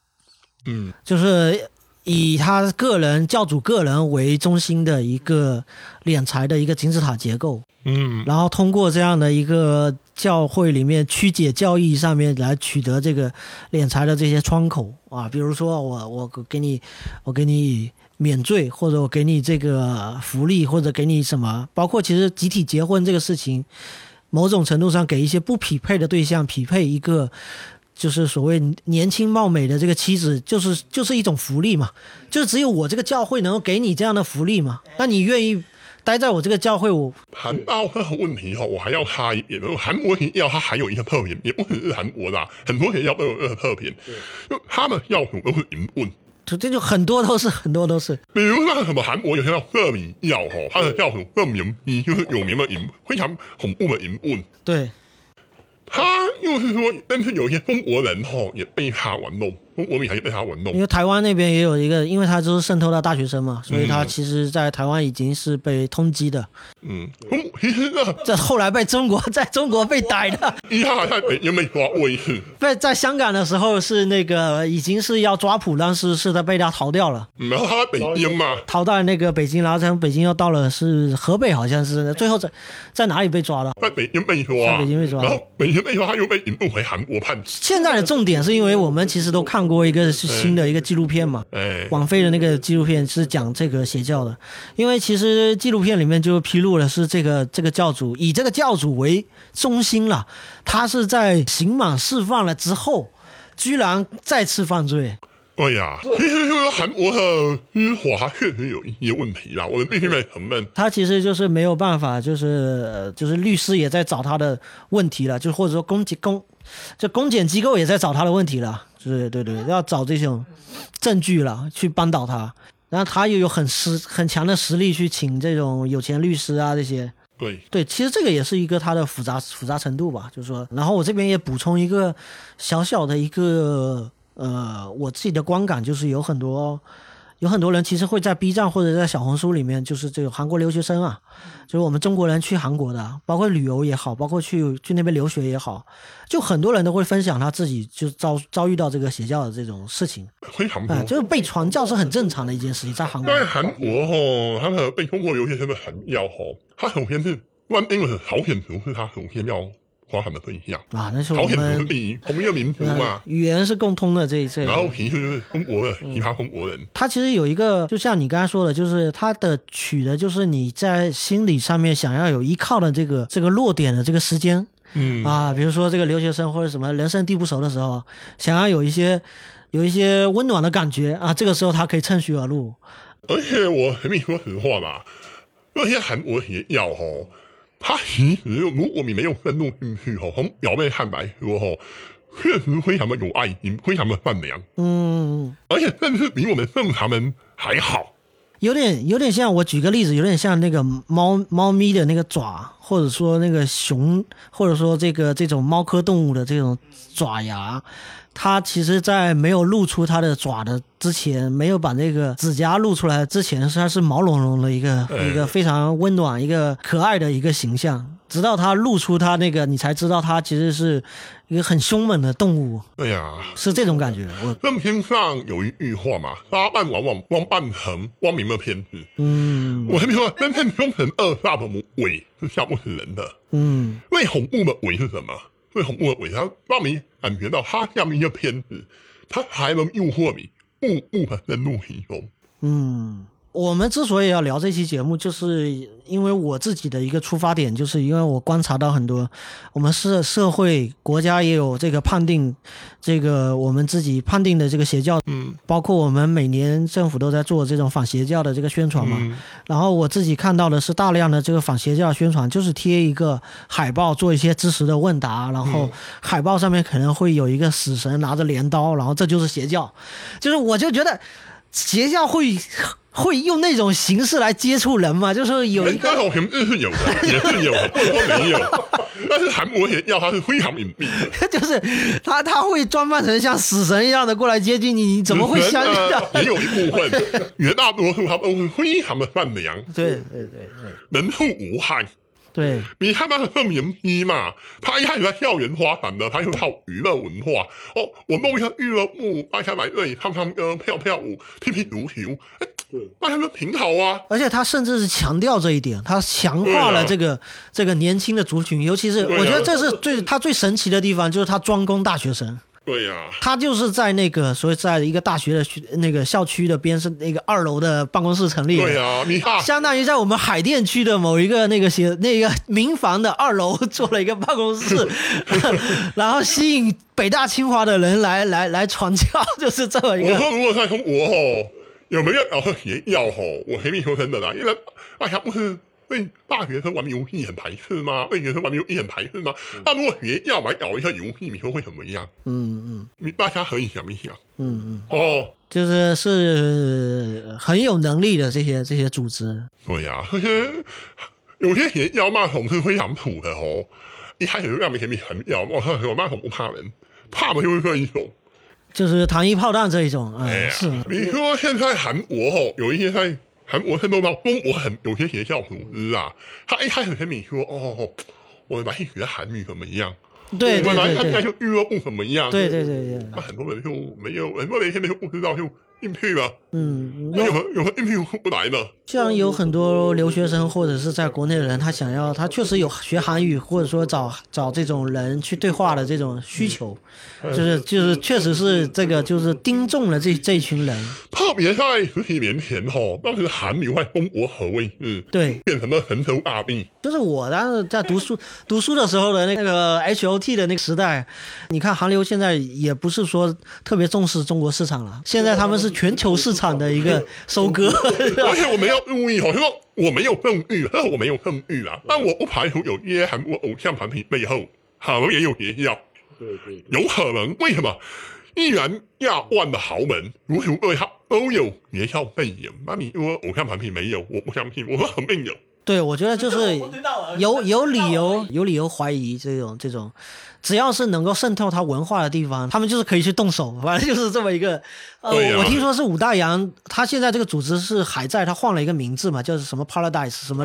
嗯，就是以他个人教主个人为中心的一个敛财的一个金字塔结构，嗯，然后通过这样的一个教会里面曲解教义上面来取得这个敛财的这些窗口。啊，比如说我我给你我给你免罪，或者我给你这个福利，或者给你什么，包括其实集体结婚这个事情，某种程度上给一些不匹配的对象匹配一个。就是所谓年轻貌美的这个妻子，就是就是一种福利嘛，就是只有我这个教会能够给你这样的福利嘛？那你愿意待在我这个教会？我韩道这个问题哈，我还要插一点，韩国学校它还有一个特点，也不只是韩国的，很多人要都有这个特点，就他们教主都是淫棍，这这就很多都是很多都是，比如那什么韩国有些叫色米教哈，他的教主更名，就是有名的淫，非常恐怖的淫棍，对。他又是说，但是有些中国人哈也被他玩弄，中国民也被他玩弄。因为台湾那边也有一个，因为他就是渗透到大学生嘛，所以他其实，在台湾已经是被通缉的。嗯，这后来被中国在中国被逮的。一下在北京被抓过一次。在在香港的时候是那个已经是要抓捕，但是是他被他逃掉了。然后他在北京嘛，逃到那个北京，然后从北京又到了是河北，好像是最后在在哪里被抓的？在北京被抓。在北京被抓。然后北京被抓，他又被引渡回韩国判。现在的重点是因为我们其实都看过一个是新的一个纪录片嘛，网飞的那个纪录片是讲这个邪教的，因为其实纪录片里面就披露了是这个。这个教主以这个教主为中心了，他是在刑满释放了之后，居然再次犯罪。哎呀，其实就是韩国的司法确实有一些问题啦，我们必须得承认。他其实就是没有办法，就是就是律师也在找他的问题了，就或者说公检公，就公检机构也在找他的问题了，对对对，要找这种证据了去扳倒他，然后他又有很实很强的实力去请这种有钱律师啊这些。对对，其实这个也是一个它的复杂复杂程度吧，就是说，然后我这边也补充一个小小的一个呃，我自己的观感就是有很多有很多人其实会在 B 站或者在小红书里面，就是这个韩国留学生啊，就是我们中国人去韩国的，包括旅游也好，包括去去那边留学也好，就很多人都会分享他自己就遭遭遇到这个邪教的这种事情，非常多，就是被传教是很正常的一件事情，在韩国，在韩国哈，他们被中国留学生的传教哈。他首先是万定的朝鲜族是他首先要发展的对象啊，那是朝鲜族是第一同一个民族嘛，语言是共通的这一这。然后平时就是中国的其他中国人，他其实有一个，就像你刚才说的，就是他的取的就是你在心理上面想要有依靠的这个这个落点的这个时间，嗯啊，比如说这个留学生或者什么人生地不熟的时候，想要有一些有一些温暖的感觉啊，这个时候他可以趁虚而入。而且我跟你说实话吧。那些韩国也要吼，他其实如果你没有愤怒进去哦，从表面看来说哦，确实 非常的有爱心，非常的善良，嗯，而且甚至比我们正常人还好。有点有点像，我举个例子，有点像那个猫猫咪的那个爪，或者说那个熊，或者说这个这种猫科动物的这种爪牙，它其实，在没有露出它的爪的之前，没有把那个指甲露出来之前，它是毛茸茸的一个嗯一个非常温暖、一个可爱的一个形象。直到它露出它那个，你才知道它其实是一个很凶猛的动物，对呀、是这种感觉。我圣经上有一句话嘛，撒旦往往光扮成光明的片子。嗯我跟你说，真正凶神恶煞的尾是吓不死人的。嗯最恐怖的尾是什么？被红的尾，他让你感觉到他下面一个骗子，他还能诱惑你，不不能怒平庸。嗯。我们之所以要聊这期节目，就是因为我自己的一个出发点，就是因为我观察到很多我们社社会国家也有这个判定，这个我们自己判定的这个邪教，嗯。包括我们每年政府都在做这种反邪教的这个宣传嘛。嗯。然后我自己看到的是大量的这个反邪教宣传，就是贴一个海报做一些知识的问答，然后海报上面可能会有一个死神拿着镰刀，然后这就是邪教，就是我就觉得邪教会会用那种形式来接触人吗，就是有一个这种形式是有的，也是有的，不是说没有。但是韩国邪教它是非常隐蔽的，就是他他会装扮成像死神一样的过来接近你，你怎么会相信到？呃也有一部分，绝大多数他都是非常的善良，对对对人畜无害。对。你看那个盛明基嘛，他一开始在校园发展的，他就靠娱乐文化。哦，我弄一下娱乐部，大家来这里唱唱歌、跳跳舞、踢踢足球，哎，那他们挺好啊。而且他甚至是强调这一点，他强化了这个、这个年轻的族群，尤其是啊。我觉得这是最他最神奇的地方，就是他专攻大学生。对呀、他就是在那个所以在一个大学的区那个校区的边是那个二楼的办公室成立的，对呀、你看，相当于在我们海淀区的某一个那个写 那个民房的二楼做了一个办公室，然后吸引北大清华的人来 来来传教，就是这么一个。我说如果在中国吼，有没有搞个邪教吼？我跟你说真的啦，因为大家不是对大学生玩游戏很排斥吗？对学生玩游戏很排斥吗？那如果学校来搞一下游戏，你说会怎么样？嗯嗯你大家可以想一想嗯嗯，哦。就是是很有能力的这些这些组织。对呀、可 是有些学校骂统是非常土的哦。一开始就让你给你很屌，我说我骂统不怕人，怕的就是这一种。就是糖衣炮弹这一种，哎是，你说现在韩国哦，有一些在韩国渗透到中国很有些学校组织啊，他一开始跟你说哦，我们来学韩语怎么样？对对我们来参对对，加就娱乐不怎么样？对对对对，那很多人就没有，很多人现在就不知道就进去了，嗯，那有有。的进去出不来了。像有很多留学生或者是在国内的人，他想要，他确实有学韩语，或者说找找这种人去对话的这种需求，就是就是确实是这个就是盯中了这这一群人，特别在十几年前哈，当时韩流在中国何谓是对，变成了神州大地，就是我当时在读书读书的时候的那个 H O T 的那个时代，你看韩流现在也不是说特别重视中国市场了，现在他们是全球市场的一个收割，而且我们要注意，好像说我没有证据，但我没有证据啊，但我不排除有一些韩国偶像团体背后可能也有邪教，对对，有可能。为什么？一元亚万的豪门，如此对他都有邪教背影，那你说偶像团体没有？我不相信，我们肯定有。对，我觉得就是有有理由有理由怀疑这种这种，只要是能够渗透他文化的地方，他们就是可以去动手，反正就是这么一个。呃，我听说是武大洋，他现在这个组织是还在，他换了一个名字嘛，叫什么 Paradise 什么。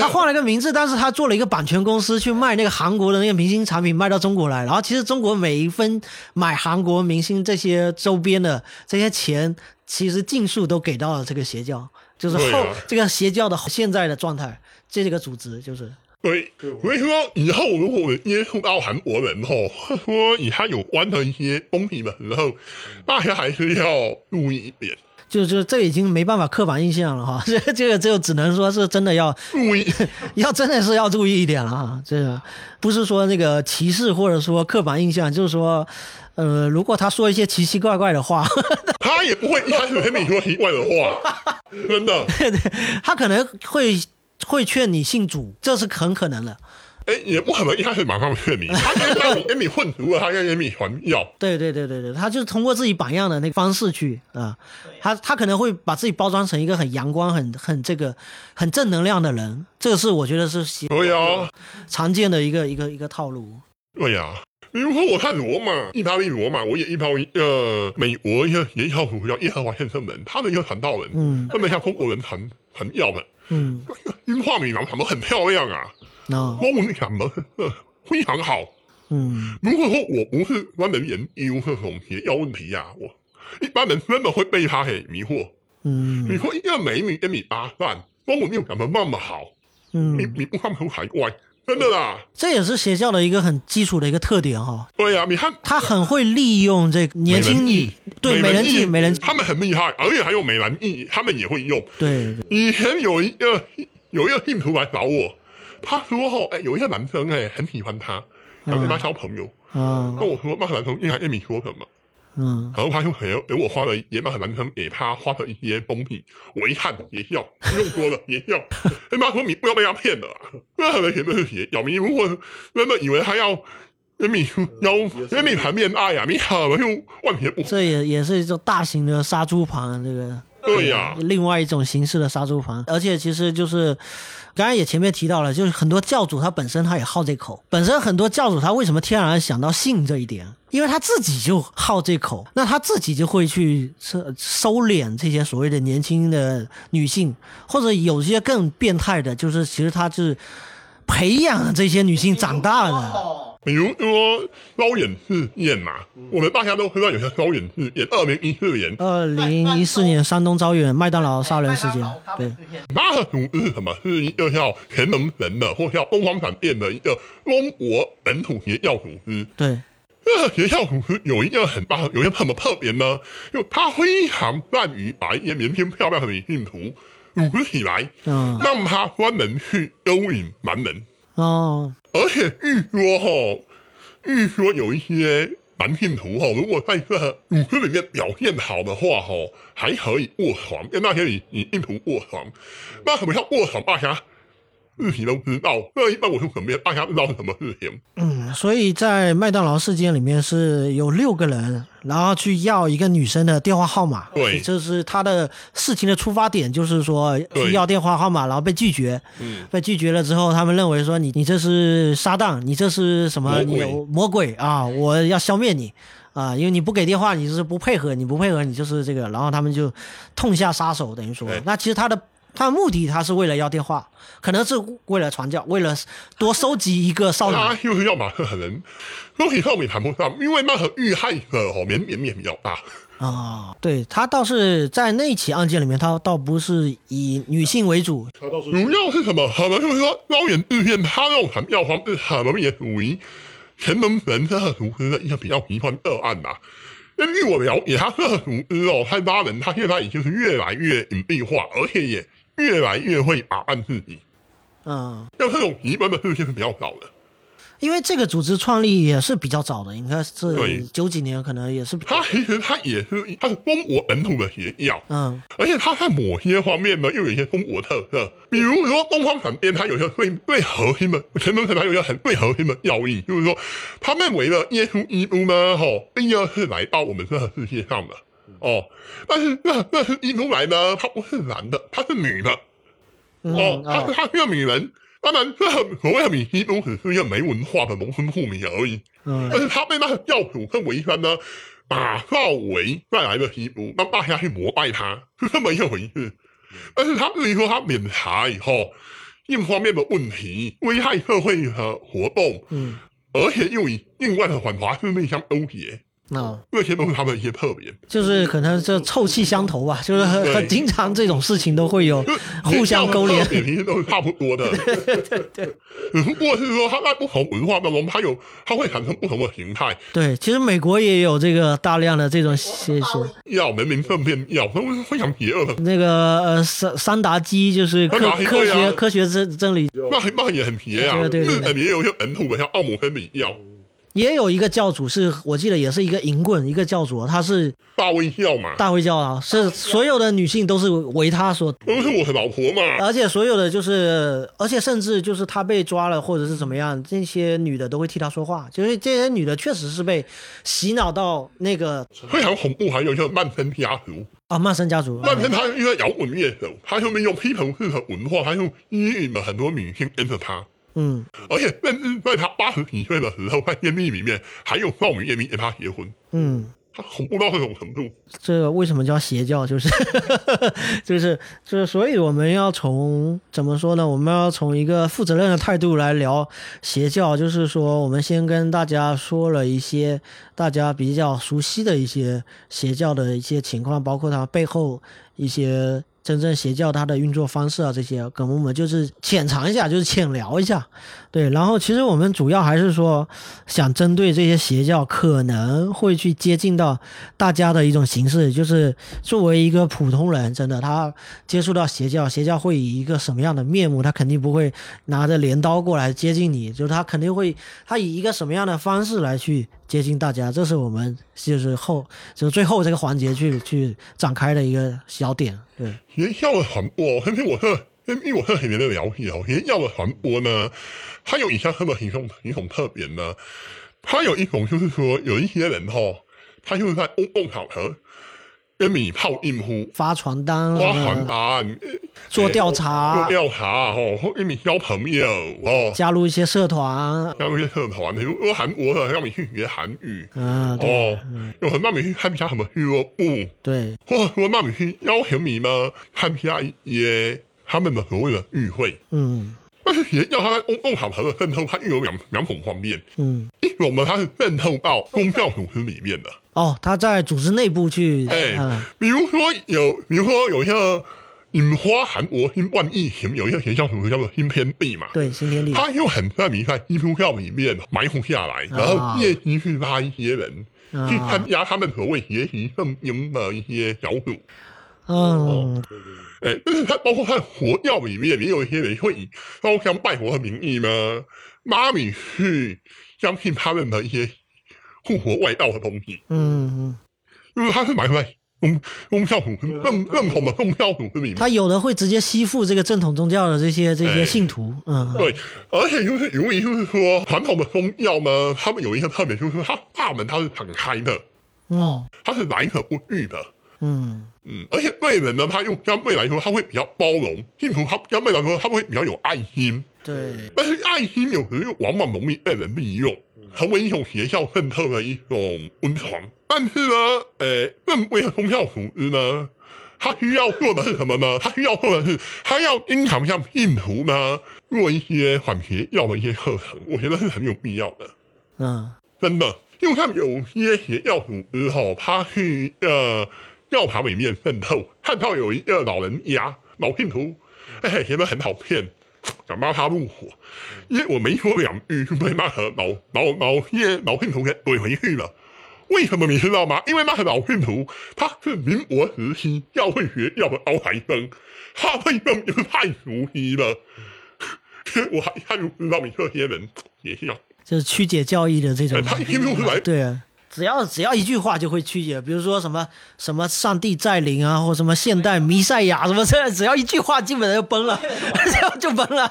他换了一个名字，但是他做了一个版权公司去卖那个韩国的那个明星产品，卖到中国来。然后其实中国每一分买韩国明星这些周边的这些钱，其实尽数都给到了这个邪教，就是后、啊这个邪教的现在的状态，这个组织就是。对，所以说以后如果我们接触到韩国人吼，说与他有关的一些东西的时候，大家还是要注意一点，就就这已经没办法刻板印象了哈，这 这个就只能说是真的要注意。要真的是要注意一点了哈，这个不是说那个歧视或者说刻板印象，就是说，呃，如果他说一些奇奇怪怪的话，他也不会一开始跟你说奇怪的话，真的。他可能会会劝你信主，这是很可能的。哎，也不可能一开始马上劝你，他先让你跟你混熟了，他再跟你还要。对对对对对，他就是通过自己榜样的那个方式去啊，他他可能会把自己包装成一个很阳光、很很这个很正能量的人，这个是我觉得是喜对呀，常见的一个一个一个套路。对呀，比如说我看罗马，意大利罗马，我也一到一个美国一个也叫主叫耶和华先生们，他们一个传道人，嗯他们像中国人传传教的，嗯，英化美男长得很漂亮啊，那。中文讲的呃非常好。嗯。如果说我不是专门研究这种邪教问题呀、我一般人真的会被他给迷惑。嗯。你嗯说一个美女跟你搭讪，中文又讲的那么好，嗯，你不看出才怪，真的啦。这也是邪教的一个很基础的一个特点哈、对呀、你看他很会利用这个年轻女，对美人计，美人计，他们很厉害，而且还有美人计，他们也会用。对，以前有一个有一个信徒来找我，他说哦，哎，有一个男生哎很喜欢他，想跟他交朋友。啊那我说那个男生应该跟你说什么？嗯然后他就给给我发了一也把男生给他发了一些东西，我一看也笑，不 用说了也笑。哎妈说你不要被他骗了、啊，那很明显就是邪教。你如果真的以为他要跟你要跟你谈恋爱啊，你可能就万劫不复。这也也是一种大型的杀猪盘，这个对呀、另外一种形式的杀猪盘，而且其实就是刚才也前面提到了，就是很多教主他本身他也好这口，本身很多教主他为什么天然想到性这一点？因为他自己就好这口，那他自己就会去收收敛这些所谓的年轻的女性，或者有些更变态的，就是其实他是培养这些女性长大的。比如说招远事件嘛，我们大家都知道有些招远事件，二零一四年，二零一四年山东招远麦当劳杀人事件，对，那个组织是什么？是一个叫全能神的，或叫东方闪电的一个中国本土邪教组织。对，这个邪教组织有一个很大，有一个什么特别呢？就他非常善于把一些年轻漂亮的女性徒组织起来，嗯，让他专门去勾引男人。哦，而且据说哈，据说有一些男性徒哈，如果在这组织里面表现好的话哈，还可以卧床，因为那些女女性徒卧床。那什么叫卧床？大侠自己都知道。那一般我是什么样？大家知道是什么事情？嗯，所以在麦当劳事件里面是有六个人，然后去要一个女生的电话号码。对这是他的事情的出发点，就是说去要电话号码，然后被拒绝。嗯，被拒绝了之后，他们认为说你你这是撒旦，你这是什么？魔鬼你魔鬼啊！我要消灭你啊！因为你不给电话，你就是不配合，你不配合，你就是这个。然后他们就痛下杀手，等于说，那其实他的他的目的，他是为了要电话，可能是为了传教，为了多收集一个少他女。就是要把这个人说起后面谈不上，因为那个遇害者哦，年龄也比较大。啊，对他倒是在那起案件里面，他倒不是以女性为主，主要是什么？可能就是说，高远日片他那种传教方式，可能也属于全能神这个组织的一个比较极端个案呐、根据我了解，他这个组织哦，汉巴人他现在已经是越来越隐蔽化，而且也越来越会打扮自己。嗯，像这种极端的事情是比较少的。因为这个组织创立也是比较早的，应该是对九几年，可能也是，他其实它也是，它是中国本土的邪教，嗯而且它在某些方面呢，又有一些中国特色。比如说东方闪电，它有一个最最核心的，全能神它有一个很最核心的教义，就是说，他认为呢，耶稣基督呢，吼，第二次来到我们这个世界上的，哦，但是那那是基督来呢，他不是男的，他是女的，嗯哦，他啊是他是个女人。当然，这个所谓的米基督只是一个没文化的农村妇女而已。嗯但是他被那个教主跟维山呢打造为带来的基督，让大家去膜拜他，是这么一回事。但是他至于说他免财以后，性方面的问题危害社会和活动，嗯，而且又以另外的反华势力相勾结，那这些都是他们的一些特别。就是可能就臭气相投吧，就是很很经常这种事情都会有互相勾连都是差不多的。只不过是说他在不同文化当中，它有它会产生不同的形态。对，其实美国也有这个大量的这种些些要人民圣变要都是非常邪恶的。那个呃三三达基就是科科对啊学科学真真理，那那也很邪啊！对对对日本也有一些本土的，像奥姆真理教，也有一个教主是，我记得也是一个银棍，一个教主，他是大微笑嘛，大卫教啊，是所有的女性都是为他所，都是我的老婆嘛。而且所有的就是，而且甚至就是他被抓了或者是怎么样，这些女的都会替他说话，就是这些女的确实是被洗脑到那个非常恐怖，还有一个曼森家族，啊曼森家族，曼森他因为摇滚乐手，他就没有披头士的文化，他又吸引了很多女性跟着他。嗯而且甚至在他八十几岁的时候，在监狱里面还有少女愿意跟他结婚，嗯。他恐怖到这种程度。这个为什么叫邪教？就是 就是就是，所以我们要从怎么说呢？我们要从一个负责任的态度来聊邪教，就是说，我们先跟大家说了一些大家比较熟悉的一些邪教的一些情况，包括它背后一些真正邪教它的运作方式啊，这些，跟我们就是浅尝一下，就是浅聊一下。对，然后其实我们主要还是说，想针对这些邪教可能会去接近到大家的一种形式，就是作为一个普通人，真的他接触到邪教，邪教会以一个什么样的面目？他肯定不会拿着镰刀过来接近你，就是他肯定会他以一个什么样的方式来去接近大家，这是我们就是后就是最后这个环节去去展开的一个小点。对，学校的传播，因为我是因为我这里面的了解哦，学校的传播呢，它有以下这么很种一种特点呢，它有一种就是说，有一些人哈、他就是在公共场合跟你泡硬呼、发传单发传单、做调查。做查，调查哦，或跟你交朋友哦，加入一些社团，加入一些社团，比如说韩国的让你去学韩语。嗯，对。哦，有人让你去参加什么俱乐部，对，或者说让你去邀请你们参加一些他们的所谓的聚会。嗯但是邪教它在公共场合的渗透，他又有两两种方面。嗯。一种呢，它是渗透到宗教组织里面的，哦，他在组织内部去，哎、比如说有，比如说有一个引发韩国新冠疫情，有一个学校组织叫做新天地嘛，对，新天地，他又很在迷在基督教里面埋伏下来，然后借机去拉一些人、去参加他们所谓学习圣经的一些小组。嗯，哎，但是他包括他的佛教里面，也有一些人会以烧香拜佛的名义呢，妈咪去相信他们的一些护佛外道的东西，嗯，因为他是埋伏在宗宗教组织正正统的宗教组织里面。他有的会直接吸附这个正统宗教的这些这些哎。信徒，嗯，对，而且就是由于就是说传统的宗教呢，他们有一个特点，就是说他大门它是敞开的，哦，它是来者不拒的。嗯，嗯，而且对人呢，他又相对来说他会比较包容，信徒他相对来说他会比较有爱心，对，但是爱心有时又往往容易被人利用，成为一种邪教渗透的一种温床。但是呢，呃，正规的宗教组织呢，他需要做的是什么呢？他需要做的是，他要经常向信徒呢做一些反邪教的一些课程，我觉得是很有必要的。嗯，真的，就像有些邪教组织哈，他去呃教堂里面奋斗，看到有一个老人家老信徒，哎，觉得很好骗，想拉他入伙，因为我没说两句就被那个老老老些老信徒给怼回去了。为什么你知道吗？因为那个老信徒他是民国时期教会学要的高材生，他对政治太熟悉了，所以我还一看就知道你这些人邪教。就是曲解教义的这种哎，他一听不出来，对啊。只要只要一句话就会曲解，比如说什么什么上帝在临啊，或什么现代弥赛亚什么这，只要一句话基本上就崩了，然后就崩了。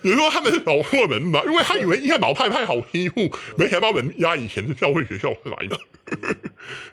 你说他们是搞错门吧？因为他以为一个老派派好欺负，没想到门压以前的教会学校来的，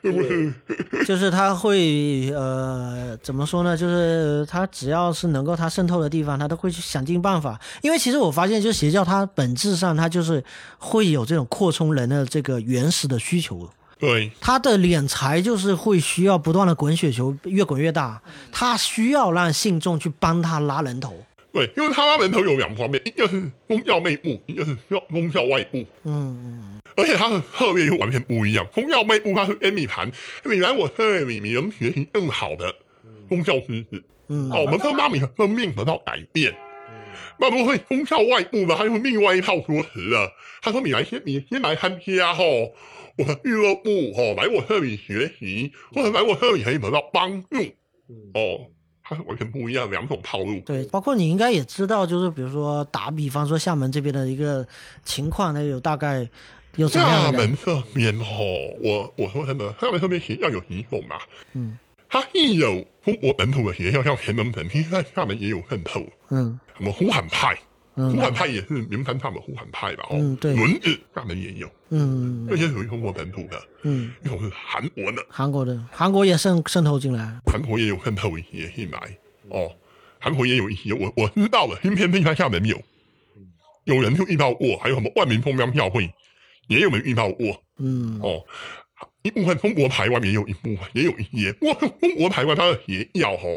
就是他会呃怎么说呢？就是他只要是能够他渗透的地方，他都会去想尽办法。因为其实我发现，就是邪教它本质上它就是会有这种扩充人的这个原始的需求。对，他的敛财就是会需要不断的滚雪球，越滚越大。他需要让信众去帮他拉人头。对，因为他那人头有两方面，一个是宗教内部，一个是教宗教外部，嗯而且他的策略又完全不一样。宗教内部他是跟你谈，你来我这里，你能学习更好的宗教知识，嗯哦，我们都让你的生命得到改变。那如果会宗教外部呢，他用另外一套说辞了。他说：“你来先，你先来参加吼我的俱乐部吼，来我这里学习，或者来我这里可以得到帮助。”哦，它是完全不一样的两种套路。对，包括你应该也知道，就是比如说打比方说厦门这边的一个情况，那有大概有什么样的？厦门这边哦，我我说真的，厦门这边学校有几种嘛？嗯它既有中国本土的学校，像前门本，其实在厦门也有渗透。嗯什么呼喊派，呼嗯喊派也是名山上的呼喊派吧？哦，嗯对轮子厦门也有，嗯那些属于中国本土的，嗯，一种是韩国的，韩国的韩国也渗渗透进来。韩国也有渗透一些进来。哦，韩国也有一些，我我知道了，今天并在厦门有，有人就遇到过，还有什么万民中央教会，也有人遇到过。嗯哦，一部分中国台湾也有一部分，也有一些。不过中国台湾它的邪教吼，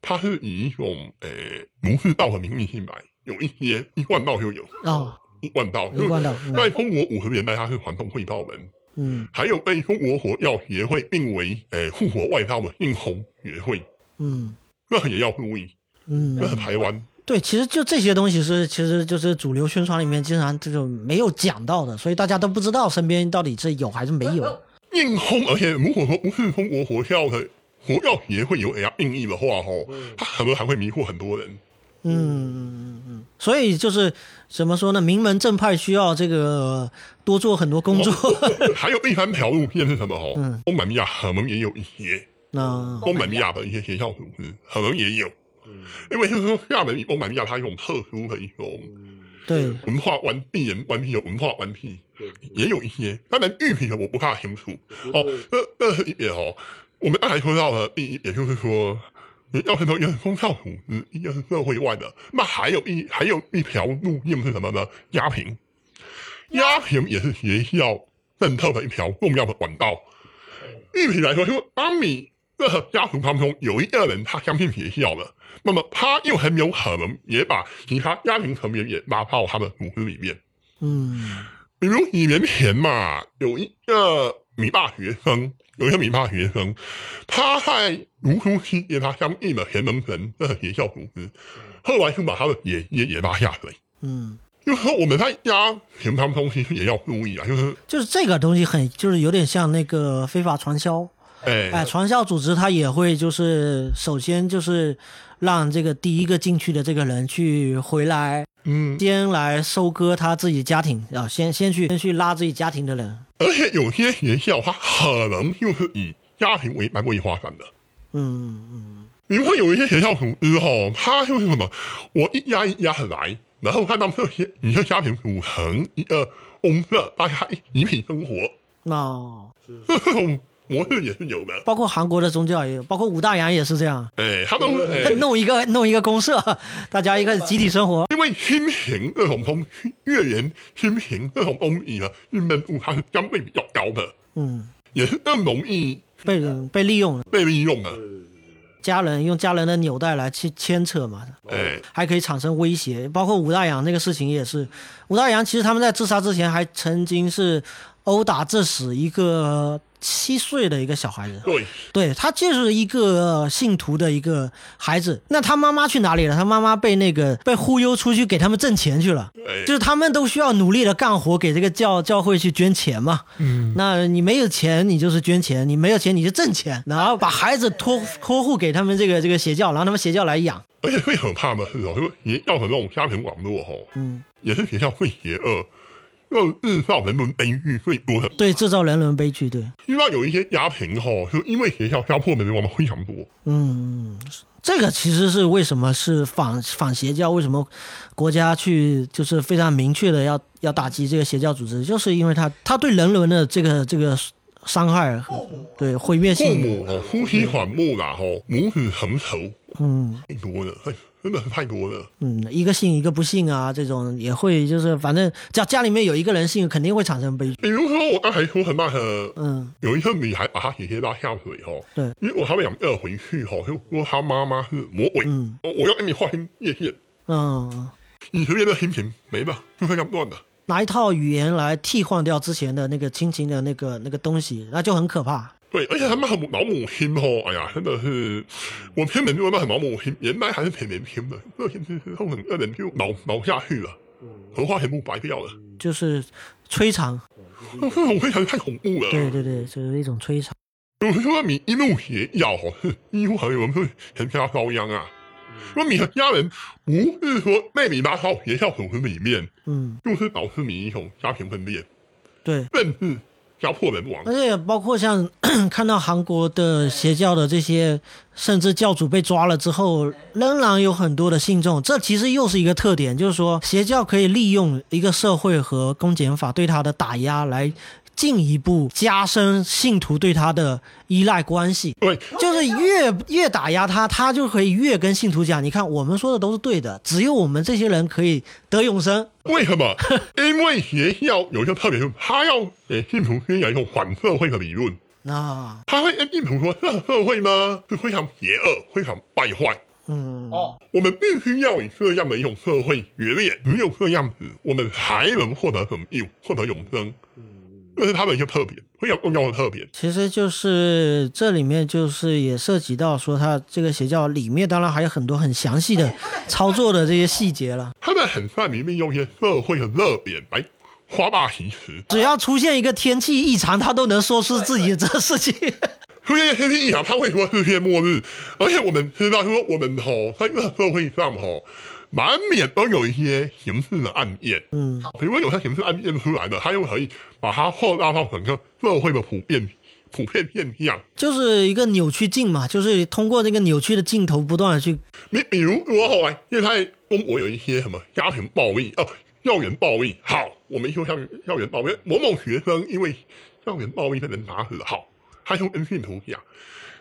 它是以一种诶儒释道的名义进来，有一些一贯道就有，哦，一贯道，一贯道就是在中国五十年代它是传统会道门，嗯还有被中国火药协会定为诶护国外道的应红学会，嗯那也要注意，这是嗯，台湾。对，其实就这些东西是，其实就是主流宣传里面经常这种没有讲到的，所以大家都不知道身边到底是有还是没有。硬轰，而且如果说不是中国佛教的佛教协会有人家定义的话，吼，他可能还会迷惑很多人。嗯嗯嗯嗯，所以就是怎么说呢？名门正派需要这个多做很多工作。还有第三条路线是什么？哦，嗯东南亚可能也有一些那东南亚的一些学校组织，可能也有。嗯因为就是说，厦门与东南亚它有种特殊的一种对，文化关地缘关系有文化关系，也有一些。当然，具体的我不大清楚。哦，这这是一点哦。我们刚才说到的第一，也就是说，要是说一个是宗教组织，一个是社会外的，那还有一还有一条路径是什么呢？家庭，家庭也是学校渗透的一条重要的管道。具体来说，就是当你这个家族当中有一个人他相信学校了，那么他又很有可能也把其他家庭成员也拉到他的组织里面。嗯比如几年前嘛，有一个米大学生，有一个米大学生，他在读书期间，他相信了贤能神这个学校组织，后来就把他的爷爷也拉下水。嗯，就是说我们在家庭当中其实也要注意啊，就是就是这个东西很，就是有点像那个非法传销。哎、哎，传销组织它也会就是首先就是让这个第一个进去的这个人去回来，嗯，先来收割他自己家庭啊，先先去先去拉自己家庭的人。而且有些学校他可能就是以家庭为单位发展的。嗯嗯比如说有一些学校组织哈，他就是什么，我一家一家来，然后看到这些你的家庭组成一个公社，大家一一起生活，那、这种模式也是有的。包括韩国的宗教也有，包括五大洋也是这样，哎，他们哎，弄一个弄一个公社，大家一个集体生活。因为新型这种东西，月圆新型这种东西呢，运动度它是相对比较高的，嗯，也是更容易被人被利用了，被利用了。家人用家人的纽带来去牵扯嘛，哎，还可以产生威胁。包括武大洋那个事情也是，武大洋其实他们在自杀之前还曾经是殴打致死一个七岁的一个小孩子。对，对他就是一个信徒的一个孩子，那他妈妈去哪里了？他妈妈被那个被忽悠出去给他们挣钱去了，哎，就是他们都需要努力的干活，给这个教教会去捐钱嘛。嗯，那你没有钱，你就是捐钱；你没有钱，你就挣钱，然后把孩子托托付给他们这个这个邪教，然后他们邪教来养。而且最可怕的是哦，就是学校的那种家庭网络哦，嗯，也是学校会邪恶，又制造人伦悲剧最多的。对，制造人伦悲剧。对，希望有一些家庭哈、哦，就因为学校家破人亡的非常多。嗯，这个其实是为什么是反反邪教？为什么国家去就是非常明确的要要打击这个邪教组织，就是因为他他对人伦的这个这个伤害和对毁灭父性。母哦，夫妻反目啦，吼，母子成仇，嗯太多了，哎，真的是太多了。嗯，一个信一个不信啊，这种也会就是反正只要家里面有一个人信，肯定会产生悲剧。比如说我刚才说很那个，嗯，有一个女孩把她姐姐拉下水哈、哦，对，因为我他们两个回去哈、哦，就说她妈妈是魔鬼，嗯哦我要给你划清界限，嗯，你随便的心情没了，就这样断的。拿一套语言来替换掉之前的那个亲情的那个那个东西，那就很可怕。对，而且他们很老母亲哦，哎呀，真的是，我偏偏就那很老母亲，原来还是挺年轻的，这现在是后很个人就老老下去了，荷花全部白掉了，就是摧残，这种非常太恐怖了。对对对，就是一种摧残。有人说你一路邪教哦，是几乎很有人会全家遭殃啊。说米和家人不是说被你拉到学校组织里面，嗯就是导致米英雄家庭分裂。对，甚至家破人亡。而且包括像 看到韩国的邪教的这些，甚至教主被抓了之后，仍然有很多的信众。这其实又是一个特点，就是说邪教可以利用一个社会和公检法对他的打压来。进一步加深信徒对他的依赖关系，对，就是越越打压他，他就可以越跟信徒讲，你看我们说的都是对的，只有我们这些人可以得永生。为什么？因为邪教有一个特别，他要给信徒宣扬一种反社会的理论。那他会跟信徒说，这个社会呢是非常邪恶、非常败坏。嗯，哦，我们必须要以这样的一种社会决裂，只有这样子，我们才能获得什么？获得永生。这是他们一些特点，非常重要的特别。其实就是这里面就是也涉及到说，他这个邪教里面当然还有很多很详细的操作的这些细节了。他们很善于利用一些社会的热点来夸大其词。只要出现一个天气异常，他都能说出自己的这个事情。出现天气异常，他会说世界末日。而且我们知道，说我们吼在这个社会上吼。难免都有一些刑事的案件，嗯，比如有些刑事案件出来的，他又可以把它扩大到整个社会的普遍普遍现象，就是一个扭曲镜嘛，就是通过这个扭曲的镜头不断的去。你比如说，后来因为在中国有一些什么家庭暴力哦，校园暴力，好，我们说像校园暴力，某某学生因为校园暴力被人打死了，好，他用恩信图讲，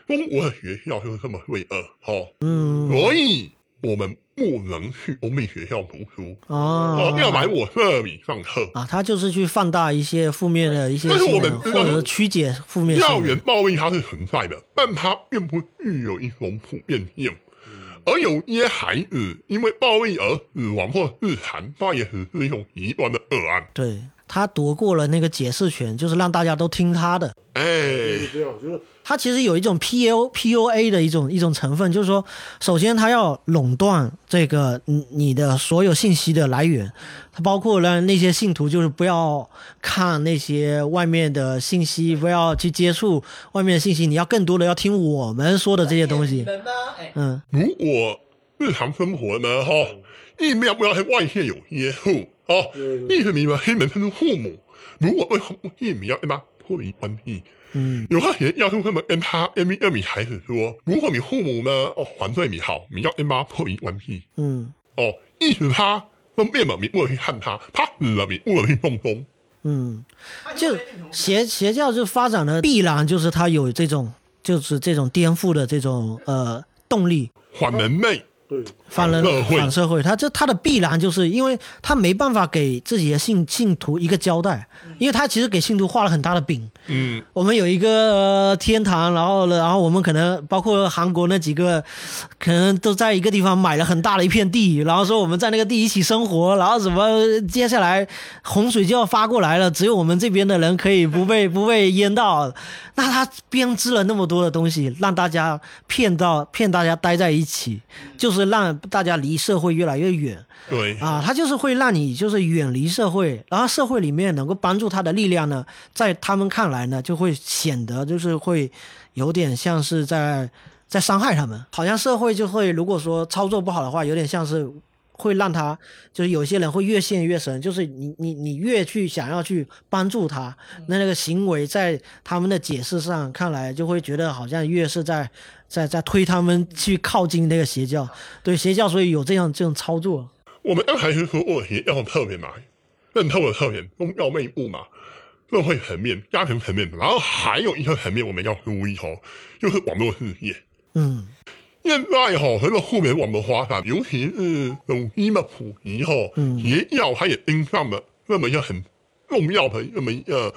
中国的学校就是这么罪恶，哦，嗯，所以。我们不能去欧美学校读书哦，要来我这里上课啊。他就是去放大一些负面的一些，但是我们或者曲解负面。校园暴力它是存在的，但它并不具有一种普遍性。而有些孩子因为暴力而死亡或自残，那也只是一种极端的恶案。对。他夺过了那个解释权，就是让大家都听他的。哎，他其实有一种 P O P U A 的一种一种成分，就是说，首先它要垄断这个你你的所有信息的来源，它包括让那些信徒就是不要看那些外面的信息，不要去接触外面的信息，你要更多的要听我们说的这些东西。嗯，如果日常生活呢，哈，一面不要和外界有接触。哦，意思明白，黑门他是父母，如果对父母你要跟他脱离关系，嗯，有些人要是这么跟他跟你跟你孩子说，如果你父母呢，哦，还对你好，你要跟他脱离关系，嗯，哦，意思他都面了，你不能去看他，他死了，你不能去送终，嗯，就邪邪教就发展的必然就是他有这种就是这种颠覆的这种呃动力，反人类。反人反社会，他这他的必然就是因为他没办法给自己的信信徒一个交代，因为他其实给信徒画了很大的饼。嗯，我们有一个天堂，然后呢然后我们可能包括韩国那几个，可能都在一个地方买了很大的一片地，然后说我们在那个地一起生活，然后怎么接下来洪水就要发过来了，只有我们这边的人可以不被不被淹到。那他编织了那么多的东西，让大家骗到骗大家待在一起，就是让大家离社会越来越远。对啊，他就是会让你就是远离社会，然后社会里面能够帮助他的力量呢，在他们看来呢，就会显得就是会有点像是在在伤害他们，好像社会就会如果说操作不好的话，有点像是。会让他就是有些人会越陷越深，就是你你你越去想要去帮助他，那那个行为在他们的解释上看来就会觉得好像越是在在在推他们去靠近那个邪教，对邪教，所以有这样这种操作。我们刚才是说过邪教特别嘛，认透的特点，宗教内部嘛，社会层面、家庭层面，然后还有一个层面我们要注意哦，就是网络世界。嗯。现在哈，随着互联网的发展，尤其是手机的普及哈，邪教它也跟上了那么一个很重要的那么一个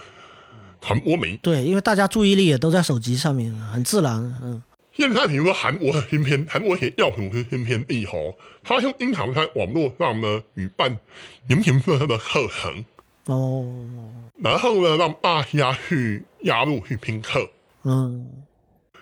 传播媒。对，因为大家注意力也都在手机上面，很自然。嗯。现在比如说韩国的新片，韩国写药品是新片帝吼，他就经常在网络上呢举办形形色色的课程。哦。然后呢，让大家去加入去听课。嗯。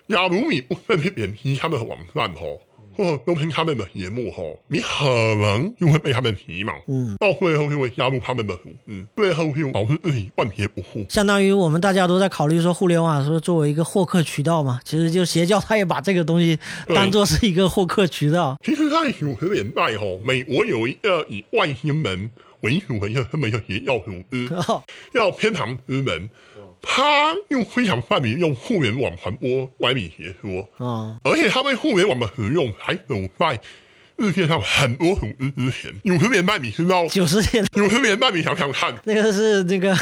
假如你不去点击他们的网站哦，或者收听他们的节目后，你可能就会被他们洗脑，嗯，到最后就会加入他们的组织，最后就导致自己万劫不复。相当于我们大家都在考虑说，互联网说作为一个获客渠道嘛，其实就邪教他也把这个东西当做是一个获客渠道。其实，在九十年代哦，美国有一个以外星人为主的一个这么一个邪教组织，哦叫天堂之门。他用非常快的用互联网传播歪理邪说，哦，而且他们互联网的使用还走在世界上很多组织之前。九十年代你知道，九十年九十年代你想想看，那个是那个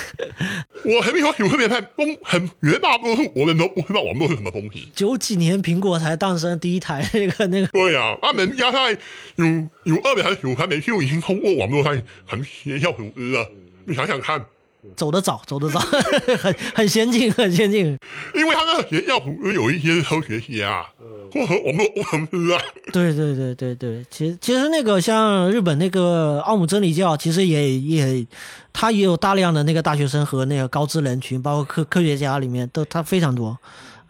我还没说九十年代中很绝大多数我们都不知道网络是什么东西。九几年苹果才诞生第一台那个那个，对呀、啊，他们家在有有二年还是九三年就已经通过网络在很学校组织了。你想想看，走得早，走得早，很很先进，很先进。因为他那个邪教组织有一些科学家或者网络工程师啊，对对对对对，其实其实那个像日本那个奥姆真理教，其实也也，他也有大量的那个大学生和那个高知人群，包括科科学家里面都他非常多。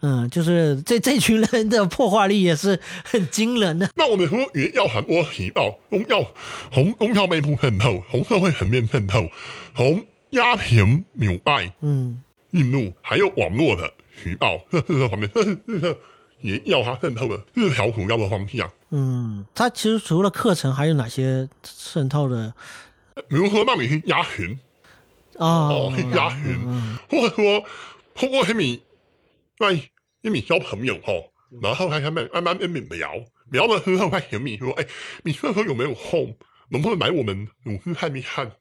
嗯，就是这这群人的破坏力也是很惊人的。那我们说也要很多提到宗教红宗教内部渗透，红社会层面渗透，从家庭纽带嗯印度，还有网络的渠道，这四个方面，这是这个也要他渗透的四条主要的方向。嗯，他其实除了课程，还有哪些渗透的比如说让你去压群，啊？哦，去压群，或者说通过和你在跟你交朋友哈，然后还他们慢慢跟你聊，聊的时候再请你说，哎，你这时候有没有空？能不能来我们组织看一看？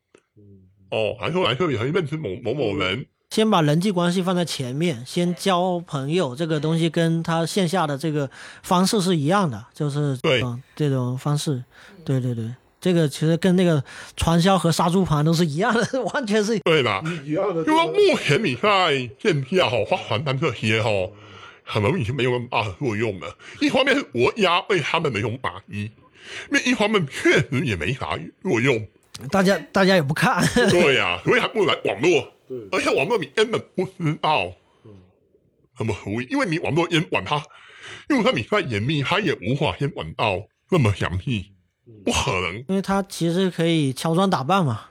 哦，还说来这里还认识某某某人，先把人际关系放在前面，先交朋友，这个东西跟他线下的这个方式是一样的，就是对嗯这种方式，对对对，这个其实跟那个传销和杀猪盘都是一样的，完全是对啦。一样的。因为目前你在线下哈发传单这些哈，可能已经没有那么大的作用了。一方面是国家被他们的一种打击，另一方面确实也没啥作用。大家大家也不看，对呀、所以还不如来网络。而且网络你根本不知道。那么处理，因为你网络监管它，就算你再严密，它也无法监管到那么详细，不可能。因为它其实可以乔装打扮嘛，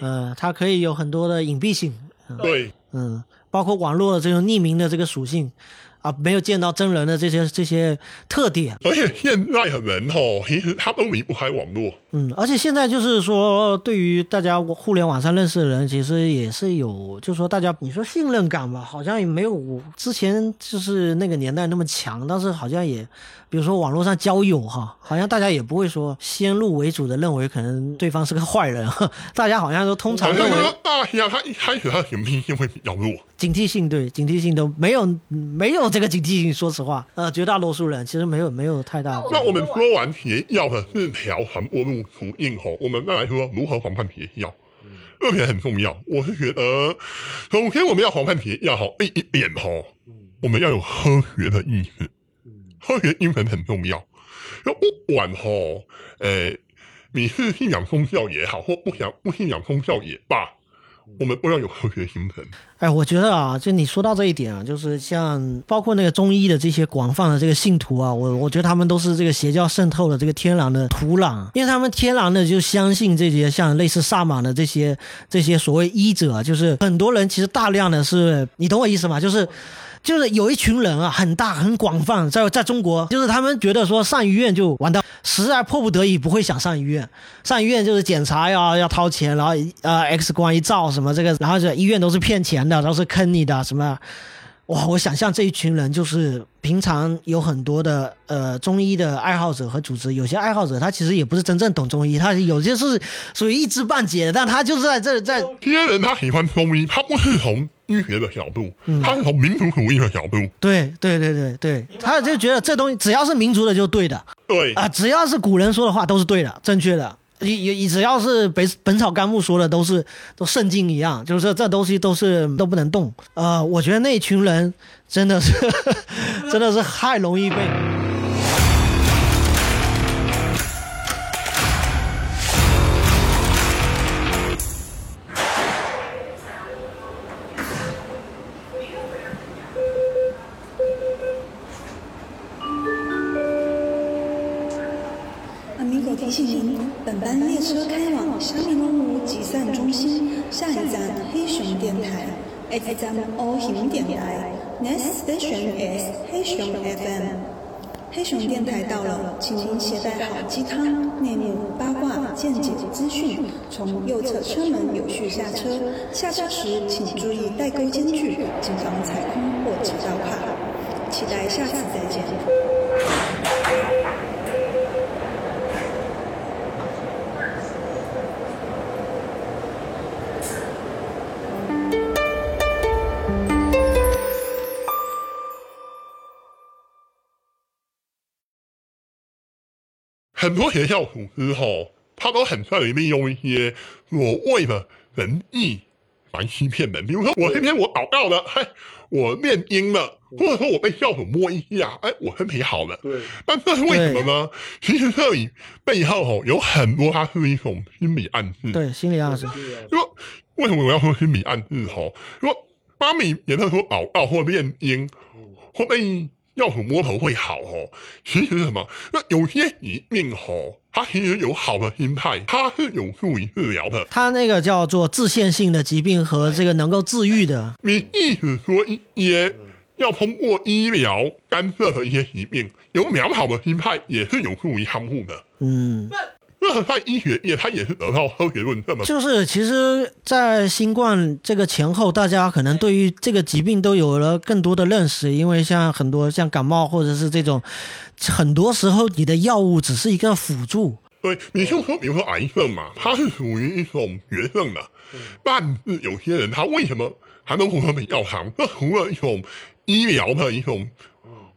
呃，它可以有很多的隐蔽性，对，嗯，包括网络的这种匿名的这个属性啊，没有见到真人的这些这些特点，而且现在的人哦，其实他都离不开网络。嗯，而且现在就是说，对于大家互联网上认识的人，其实也是有，就是说大家你说信任感吧，好像也没有之前就是那个年代那么强，但是好像也，比如说网络上交友哈，好像大家也不会说先入为主的认为可能对方是个坏人，大家好像都通常认为大家他一开始他的警惕性会比较弱，警惕性对警惕性都没有没有这个警惕性，说实话，呃，绝大多数人其实没有没有太大。那我们说完邪教的四条传播路途径后，我们再来说如何防范邪教。这点很重要，我是觉得，首先我们要防范邪教哈，第一点哈，我们要有科学的意识，科学精神很重要。就不管哈，呃，你是信仰宗教也好，或不想不信仰宗教也罢，我们不知道有科学心疼。哎，我觉得啊，就你说到这一点啊，就是像包括那个中医的这些广泛的这个信徒啊，我我觉得他们都是这个邪教渗透了这个天然的土壤，因为他们天然的就相信这些像类似萨满的这些这些所谓医者，就是很多人其实大量的是，你懂我意思吗？就是。就是有一群人啊，很大很广泛，在在中国，就是他们觉得说上医院就完蛋，实在迫不得已不会想上医院，上医院就是检查要要掏钱，然后呃 X 光一照什么这个，然后这医院都是骗钱的，都是坑你的什么。哇，我想象这一群人就是平常有很多的呃中医的爱好者和组织，有些爱好者他其实也不是真正懂中医，他有些是属于一知半解的，但他就是在这在这些人他喜欢中医，他不是从医学的角度，他是从民族主义的角度。对对对对对，他就觉得这东西只要是民族的就对的对，啊，只要是古人说的话都是对的、正确的。也也只要是《本本草纲目》说的，都是都圣经一样，就是这这东西都是都不能动。呃，我觉得那群人真的是 真的是太容易被。开往虾米龙湖集散中心，下一站黑熊电台，X 站 O 熊电台，Next station is 黑熊 FM。黑熊电台到了，请您携带好鸡汤、内幕、八卦、见解资讯，从右侧车门有序下车。下车时请注意带钩间距，谨防踩空或挤到卡。期待下次再见。很多学校组织吼，他都很善于利用一些所谓的仁义来欺骗人。比如说，我今天我祷告了，嘿，我念经了，或者说我被教主摸一下，哎，我身体好了。对，但这是为什么呢？其实这里背后吼有很多，它是一种心理暗示。对，心理暗示。说为什么我要说心理暗示？吼，说妈咪也在说祷告或念经，或被。要抚摸头会好哦，其实什么？那有些疾病哦，它其实有好的心态，它是有助于治疗的。它那个叫做自限性的疾病和这个能够治愈的。你意思说一些要通过医疗干涉的一些疾病，有良好的心态也是有助于康复的。嗯。那 在医学也他也是得到科学论证嘛？就是，其实，在新冠这个前后，大家可能对于这个疾病都有了更多的认识，因为像很多像感冒或者是这种，很多时候你的药物只是一个辅助。对，你就说，比如说癌症嘛，它是属于一种绝症的，但是有些人他为什么还能活得要长？这除了一种医疗的一种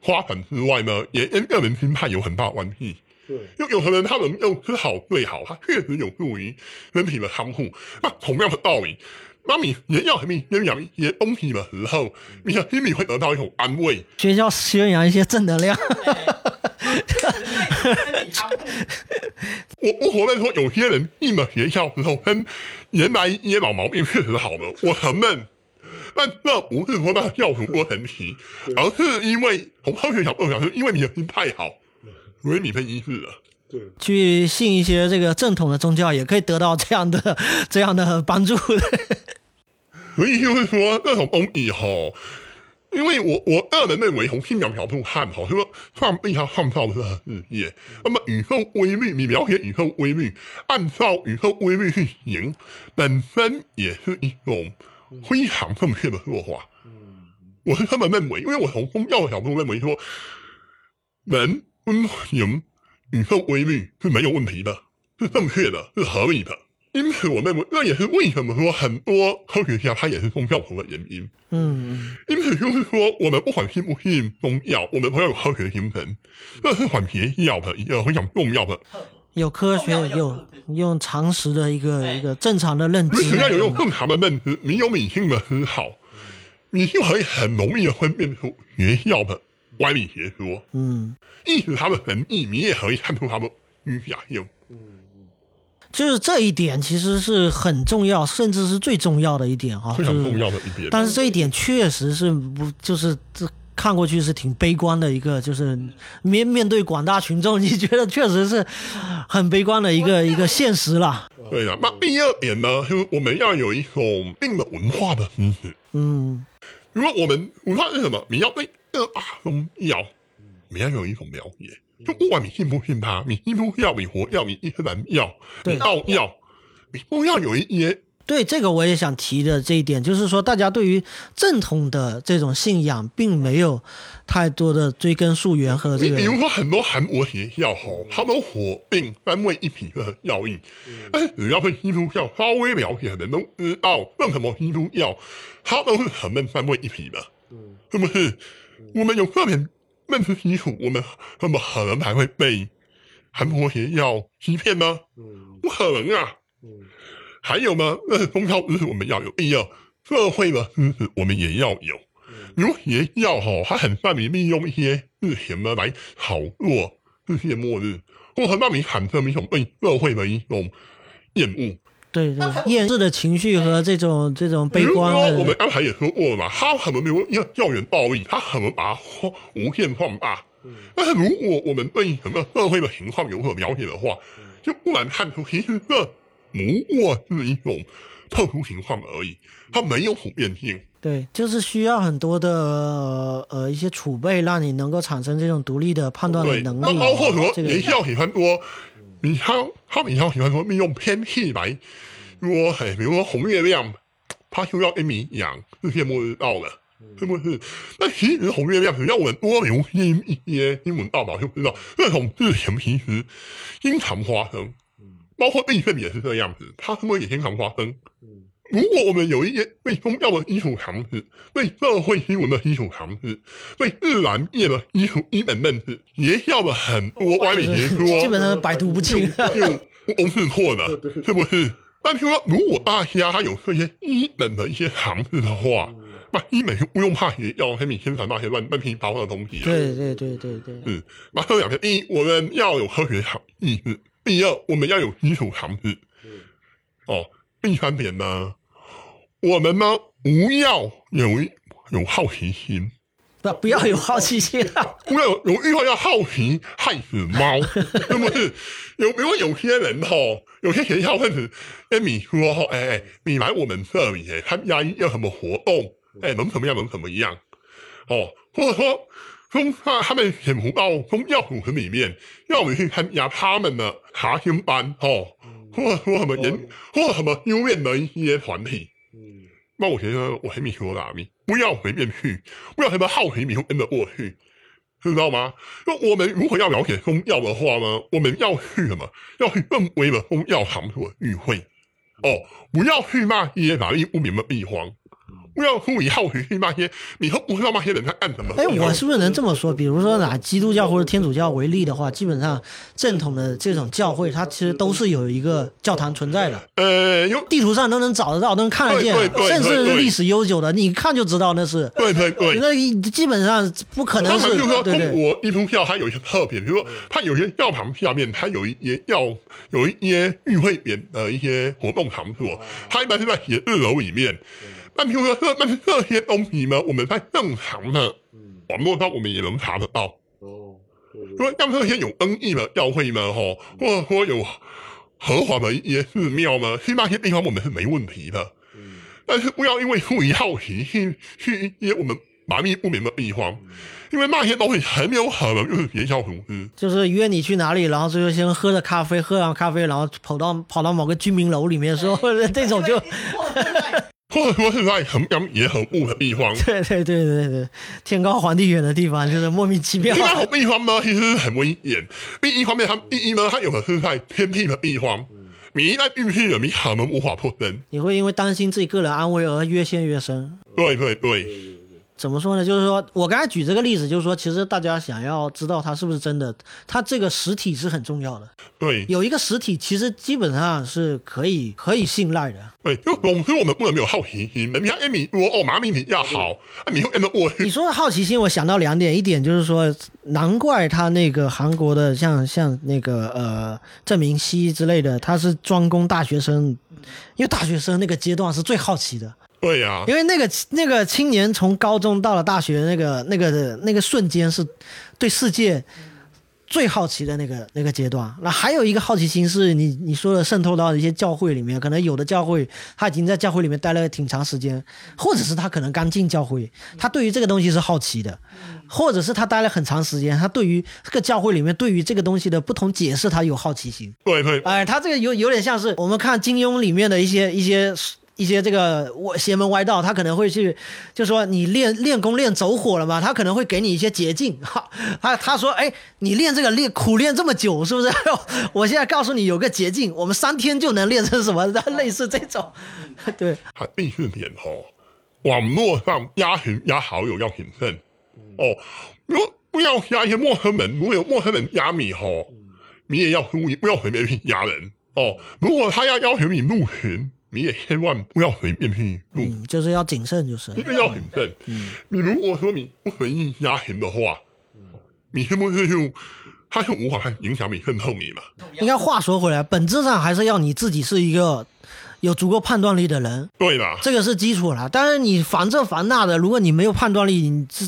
花粉之外呢，也跟个人心态有很大关系。对，有有可能他能用吃好睡好，他确实有助于身体的康复。那同样的道理，当你也要你宣扬一些东西的时候，你的心里会得到一种安慰。学校宣扬一些正能量。我我否认说有些人进了学校之后，跟原来一些老毛病确实好了，我承认。但这不是说他教主多神奇，而是因为从科学角度讲，是因为你的心太好。为你分医治了，对，去信一些这个正统的宗教，也可以得到这样的 这样的帮助的。所以就是说，那种东西哈，因为我我个人认为，从信仰角度看哈，就说上帝他创造的世界，那么宇宙规律，你了解宇宙规律，按照宇宙规律去行，本身也是一种非常正确的做法。嗯，我是这么认为，因为我从宗教的角度认为说，人。遵循宇宙规律是没有问题的，是正确的，是合理的。因此，我认为这也是为什么说很多科学家他也是宗教徒的原因。嗯，因此就是说，我们不管信不信宗教，我们都要有科学精神，这是很必要的一个非常重要的。有科学，有用常识的一个一个正常的认知。只要有用正常的认知，你有理性的思考，你就可以很容易的分辨出学校的。歪理邪说，嗯，意思他的神意，你也可以看出他的虚假性，嗯就是这一点其实是很重要，甚至是最重要的一点啊，非常重要的一点。但是这一点确实是不，就是这看过去是挺悲观的一个，就是面面对广大群众，你觉得确实是很悲观的一个 一个现实了。对呀，那第二点呢，就是我们要有一种病的文化的知识，嗯，如果我们文化是什么？你要对。呃啊，中药，你要有一种了解，就不管你信不信他，你信不要你活要，你伊斯兰药，对，道药，你不要有一些。对，这个我也想提的这一点，就是说，大家对于正统的这种信仰，并没有太多的追根溯源和这个。比如说，很多韩国邪教吼，他们火并三位一体的药引，但只要是基督教稍微了解的人都知道，为什么基督教他都是承认三位一体的，是不是？我们有特别认识基础，我们怎么可能还会被韩国邪教欺骗呢？不可能啊！还有吗，那是宗教知识我们要有，必要社会的知识我们也要有。如也要哈，他很善于利用一些事情呢来炒作世界末日，或很让你产生一种对社会的一种厌恶。对对，厌世的情绪和这种这种悲观。我们刚才也说过了嘛，他可能没有要校园暴力，他可能把它无限放大。但是如果我们对整个社会的情况有所了解的话，就不难看出，其实这不过是一种特殊情况而已，它没有普遍性。对，就是需要很多的呃一些储备，让你能够产生这种独立的判断的，能力。那包括说这个学校喜欢说，你看他们学校喜欢说利用天气来说，哎，比如说红月亮，它就要跟你讲世界末日到了。是不是？那其实红月亮，只要我们多留心一些新闻报道，就知道这种事情其实经常发生。包括地震也是这样子，它是不是也经常发生？如果我们有一些对宗教的基础常识、对社会新闻的基础常识、对自然界的基础基本认识，学校的很多歪理邪说，基本上百毒不侵。就都是错的，是不是？但是说，如果大家他有这些基本的一些常识的话，那基本就不用怕学校跟你宣传那些乱乱七八糟的东西。对对对对对，嗯，那这两个，第一，我们要有科学常意识；第二，我们要有基础常识。哦，第三点呢，我们呢不要有有好奇心，不不要有好奇心啊！不要有有句话叫好奇害死猫，是不是？有因为有些人吼，有些学校分子跟你说哈，哎哎，你来我们这里哎参加一个什么活动，哎，能怎么样，能怎么样，哦，或者说。宗他他们潜伏到宗教组织里面，要我们去参加他们的查经班，哦，或者说什么研，或者什么优越的一些团体。那我觉得我很没说啦，你不要随便去，不要什么好奇你就跟着过去，知道吗？那我们如果要了解宗教的话呢，我们要去什么？要去正规的宗教场所聚会，哦，不要去那些法律不明的地方。不要出于好奇去那些，你都不知道那些人在干什么。哎，我是不是能这么说？比如说拿基督教或者天主教为例的话，基本上正统的这种教会，它其实都是有一个教堂存在的。呃，有地图上都能找得到，都能看得见，甚至是历史悠久的，你一看就知道那是。对对对，那基本上不可能是。就是说中国基督教它有一些特别，比如说它有些教堂下面它有一些要有一些聚会点的一些活动场所，它一般是在写字楼里面。那比如说这，但是这些东西呢，我们在正常的网络上我们也能查得到。哦，因为像这些有争议的教会呢，哈，或者说有合法的一些寺庙呢，去那些地方我们是没问题的。嗯，但是不要因为出于好奇去去一些我们麻痹不明的地方。因为那些东西很有可能就是学校组织，就是约你去哪里，然后最后先喝着咖啡，喝完咖啡，然后跑到跑到某个居民楼里面说，这种就。或者说是在很阳也很雾的地方，对对对对对，天高皇帝远的地方，就是莫名其妙。那种地方呢，其实很危险。第一方面，它第一呢，它有的是在偏僻的地方，你一旦进去了，你可能无法脱身。你会因为担心自己个人安危而越陷越深。对对对。怎么说呢？就是说我刚才举这个例子，就是说，其实大家想要知道它是不是真的，它这个实体是很重要的。对，有一个实体，其实基本上是可以可以信赖的。对，就总之我们不能没有好奇心。我哦，马米比较好，你会跟着过去。你说的好奇心，我想到两点，一点就是说，难怪他那个韩国的像像那个呃郑明熙之类的，他是专攻大学生，因为大学生那个阶段是最好奇的。对呀，因为那个那个青年从高中到了大学，那个那个那个瞬间是对世界最好奇的那个那个阶段。那还有一个好奇心是你你说的渗透到一些教会里面，可能有的教会他已经在教会里面待了挺长时间，或者是他可能刚进教会，他对于这个东西是好奇的，或者是他待了很长时间，他对于这个教会里面对于这个东西的不同解释，他有好奇心。对对，哎，他这个有有点像是我们看金庸里面的一些一些。一些这个我邪门歪道，他可能会去，就说你练练功练走火了嘛，他可能会给你一些捷径。哈，他他说，哎，你练这个练苦练这么久，是不是？我现在告诉你有个捷径，我们三天就能练成什么？类似这种，对。他必须点哦，网络上压群压好友要谨慎哦，如果不要压一些陌生人，如果有陌生人压你哦，你也要注意，不要随便去加人哦。如果他要要求你入群。你也千万不要随便去录，就是要谨慎，就是一定要谨慎。嗯，你如果说你不随意加钱的话，你是不是就他就无法影响你渗透你了？应该话说回来，本质上还是要你自己是一个有足够判断力的人。对的，这个是基础了。但是你防这防那的，如果你没有判断力，你这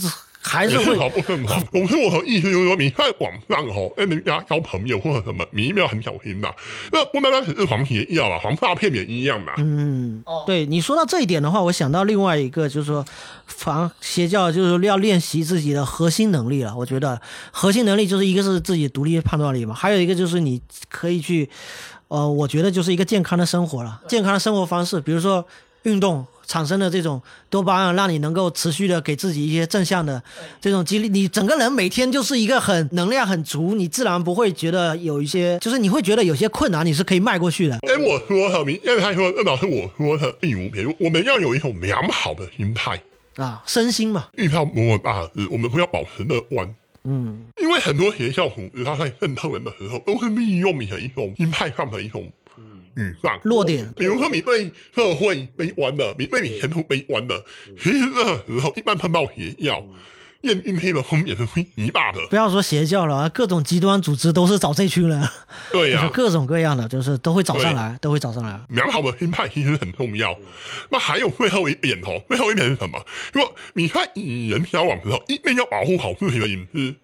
还是会好不很好。我是我的意思就是说，你在网上吼，哎，人家交朋友或者什么，你一定要很小心呐。那不单单只是防邪药啊，防诈骗也一样嘛。嗯，对你说到这一点的话，我想到另外一个就是说，防邪教就是要练习自己的核心能力了。我觉得核心能力就是一个是自己独立判断力嘛，还有一个就是你可以去，呃，我觉得就是一个健康的生活了，健康的生活方式，比如说运动产生的这种多巴胺，让你能够持续的给自己一些正向的这种激励，你整个人每天就是一个很能量很足，你自然不会觉得有一些，就是你会觉得有些困难你是可以迈过去的。哎，我说很明，因为他说那老师我说的第五点，我们要有一种良好的心态，啊，身心嘛，遇到某某大事，我们不要保持乐观。嗯，因为很多学校组织，他在渗透人的时候，都是利用你的一种心态上的一种语上弱点比如说，你被社会悲观了，你被你前途悲观的，其实这个时候一般碰到邪教，验阴黑的风险是会极大的。不要说邪教了，各种极端组织都是找这群人，对呀、就 是各种各样的，就是都会找上来，都会找上来。良好的心态其实很重要。那还有最后一点哦，最后一点是什么？如果你在与人交往的时候，一定要保护好自己的隐私。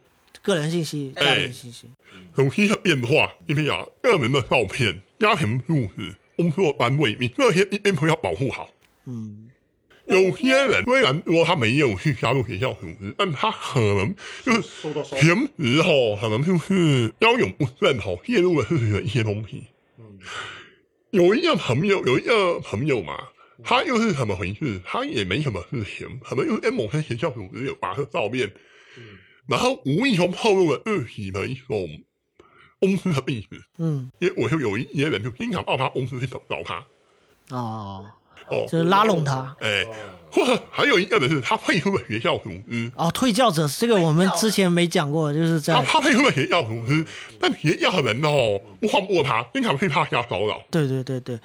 个人信息、哎个人信息，手机的变化，一定要个人的照片、家庭住址、工作单位，你这些一定都要保护好。嗯，有些人虽然说他没有去加入学校组织，但他可能就是平时吼，可能就是交友不慎吼，泄露了自己的一些东西。嗯有一个朋友，有一个朋友嘛，他又是怎么回事？他也没什么事情，可能又是跟某些学校组织有发个照片，然后无意中透露了自己的一种公司的地址。嗯，因为我就有一些人就经常到他公司去找找他，哦，哦，就是拉拢他。哎，或者还有一个人是他退出了学校组织，哦，退教者这个我们之前没讲过，就是他在他退出了学校组织，但学校的人哦不放过他，经常被他家骚扰。对对对对，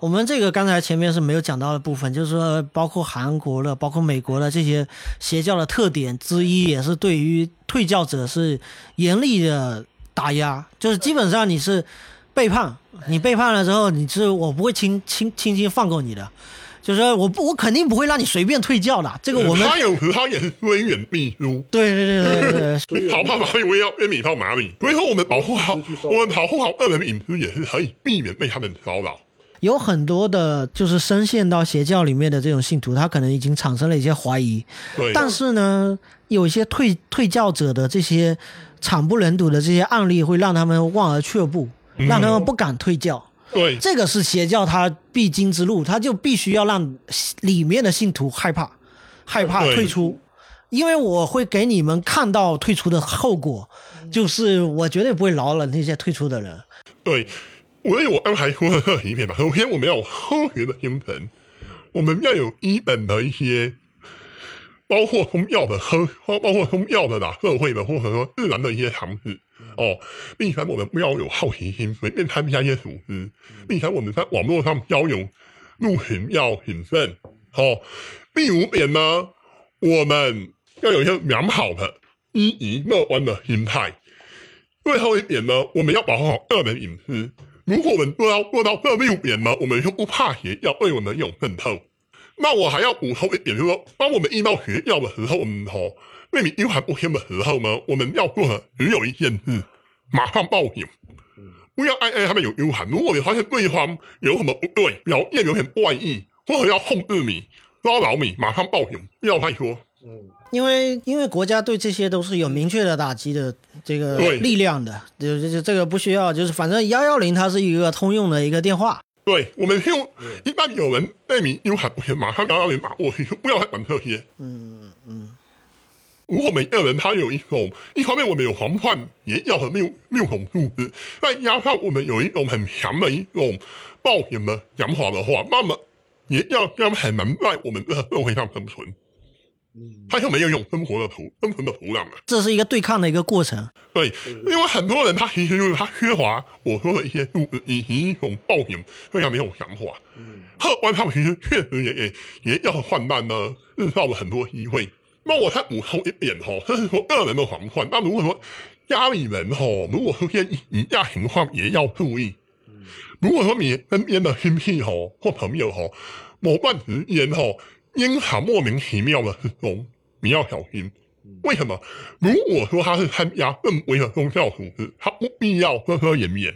我们这个刚才前面是没有讲到的部分，就是说包括韩国的、包括美国的这些邪教的特点之一，也是对于退教者是严厉的打压，就是基本上你是背叛，你背叛了之后，你是我不会轻轻轻轻放过你的，就是说我不我肯定不会让你随便退教的，这个我们他有时他也是威远秘书。对对对对对对，跑到哪里，我也要跟你到哪里。所以说，我们保护好，我们保护好个人隐私，也是可以避免被他们骚扰。有很多的，就是深陷到邪教里面的这种信徒，他可能已经产生了一些怀疑，对，但是呢，有一些退退教者的这些惨不忍睹的这些案例，会让他们望而却步，让他们不敢退教。对，这个是邪教它必经之路，他就必须要让里面的信徒害怕，害怕退出，因为我会给你们看到退出的后果，就是我绝对不会饶了那些退出的人。对，所以我刚才说的这一点嘛，首先我们要有科学的精神，我们要有一本的一些，包括宗教的科，包括宗教的啦，社会的或者说自然的一些常识。哦，并且我们不要有好奇心，随便参加一些组织，并且我们在网络上交友入群要谨慎。哦，第五点呢，我们要有一个良好的、积极乐观的心态。最后一点呢，我们要保护好个人隐私。如果我们做到做到这六点呢，我们就不怕邪教对我们有渗透。那我还要补充一点，就是说，当我们遇到邪教的时候，我们吼对你阴寒不天的时候呢，我们要做的只有一件事：马上报警，不要挨挨他们有阴寒。如果你发现对方有什么不对，表现有点怪异，或者要控制你、骚扰你，马上报警，不要再说。嗯因为因为国家对这些都是有明确的打击的这个力量的，就就就这个不需要，就是反正幺幺零它是一个通用的一个电话，对，我们用一旦有人被你阴寒不天，马上幺幺零打过去，就不要再管这些。嗯嗯，如果每个人他有一种，一方面我们有防范也要的六六种素质，再加上我们有一种很强的一种报警的想法的话，那么也要这样很难在我们的社会上生存。他就没有一种生活的土生存的土壤了。这是一个对抗的一个过程。对，因为很多人他其实就是他缺乏我说的一些素质以及一种报警这样的一种想法。客观上其实确实也也也要患难呢，制造了很多机会。那我再补充一点哈，这是说个人的防范。那如果说家里人哈，如果出现以下情况也要注意。如果说你身边的亲戚哈或朋友哈，某段时间哈，经常莫名其妙的失踪，你要小心。为什么？如果说他是参加正规的宗教组织，他不必要遮遮掩掩；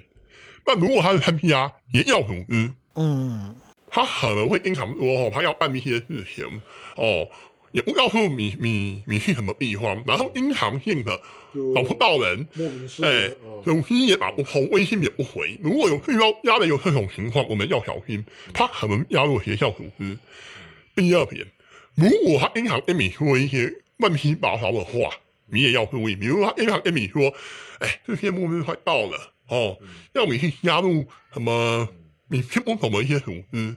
但如果他是参加邪教组织，嗯，他可能会经常说哦，他要办一些事情哦，也不告诉你你你去什么地方，然后经常性的找不到人，哎，手机也打不通，微信也不回。如果有遇到家里有这种情况，我们要小心，他可能加入邪教组织。第二点，如果他经常跟你说一些乱七八糟的话，你也要注意。比如说，他经常跟你说：“哎，这些末日快到了哦，要你去加入什么你听不懂的一些组织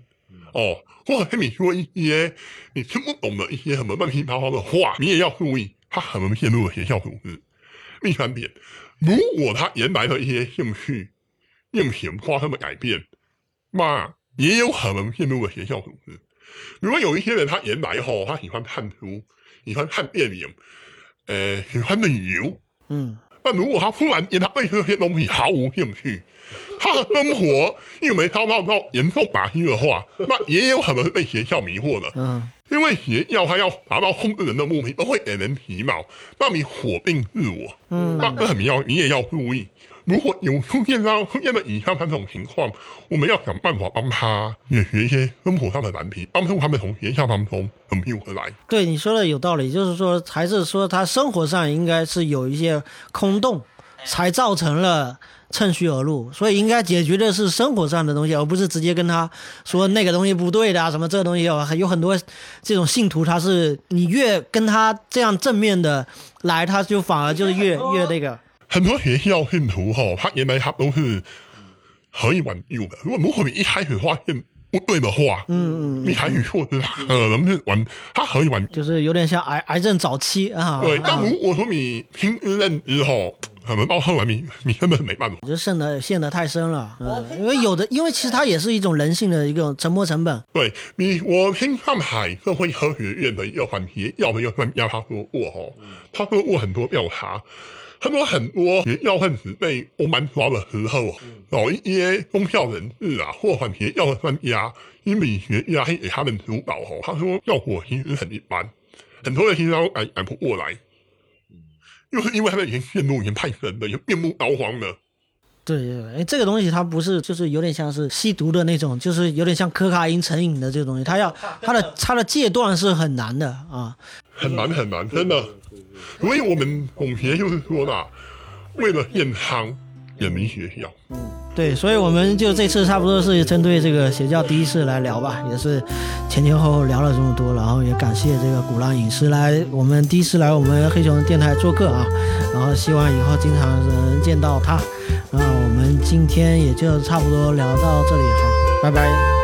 哦，或者跟你说一些你听不懂的一些什么乱七八糟的话，你也要注意，他可能陷入了邪教组织。”第三点，如果他原来的一些兴趣、运行发生了改变，那也有可能陷入了邪教组织。如果有一些人他原来吼，他喜欢看书，喜欢看电影，呃，喜欢旅游，嗯，那如果他突然间他对这些东西毫无兴趣，他的生活又没遭到到严重打击的话，那也有可能是被邪教迷惑的。嗯，因为邪教他要达到控制人的目的，都会给人皮毛，让你否定自我。嗯，那这很要你也要注意。如果有出现到出现的以上三种情况，我们要想办法帮他解决一些生活上的难题，帮助他们从邪教当中拯救回来。对你说的有道理，就是说，还是说他生活上应该是有一些空洞，才造成了趁虚而入，所以应该解决的是生活上的东西，而不是直接跟他说那个东西不对的啊，什么这个东西有有很多这种信徒，他是你越跟他这样正面的来，他就反而就是越越那个。很多学校信徒哈，他原来他都是可以挽救的。如果如果你一开始发现不对的话，嗯嗯，你采取措施，他可能是挽，他可以挽。就是有点像癌癌症早期啊。对，但如果说你听认之后，可能到后来你你根本没办法。就陷得陷得太深了，嗯，因为有的，因为其实它也是一种人性的一个沉没成本。对你，我听上海社会科学院的一个环节要的一个专家他说过哦，他说过很多调查。他说很多邪教分子被欧曼抓的时候，有一些宗教人士啊，或反邪教的专家、心理学家给他们主导哦。他说效果其实很一般，很多人其实都改改不过来，就是因为他们已经陷入已经太深了，已经面目刀黄了。对对，哎，这个东西它不是，就是有点像是吸毒的那种，就是有点像可卡因成瘾的这个东西，它要它的它的戒断是很难的啊，很难很难，真的。所以我们总结就是说啦，为了健康，远离学校。嗯，对，所以我们就这次差不多是针对这个邪教第一次来聊吧，也是前前后后聊了这么多，然后也感谢这个古浪影师来我们第一次来我们黑熊电台做客啊，然后希望以后经常能见到他。那我们今天也就差不多聊到这里，哈，拜拜。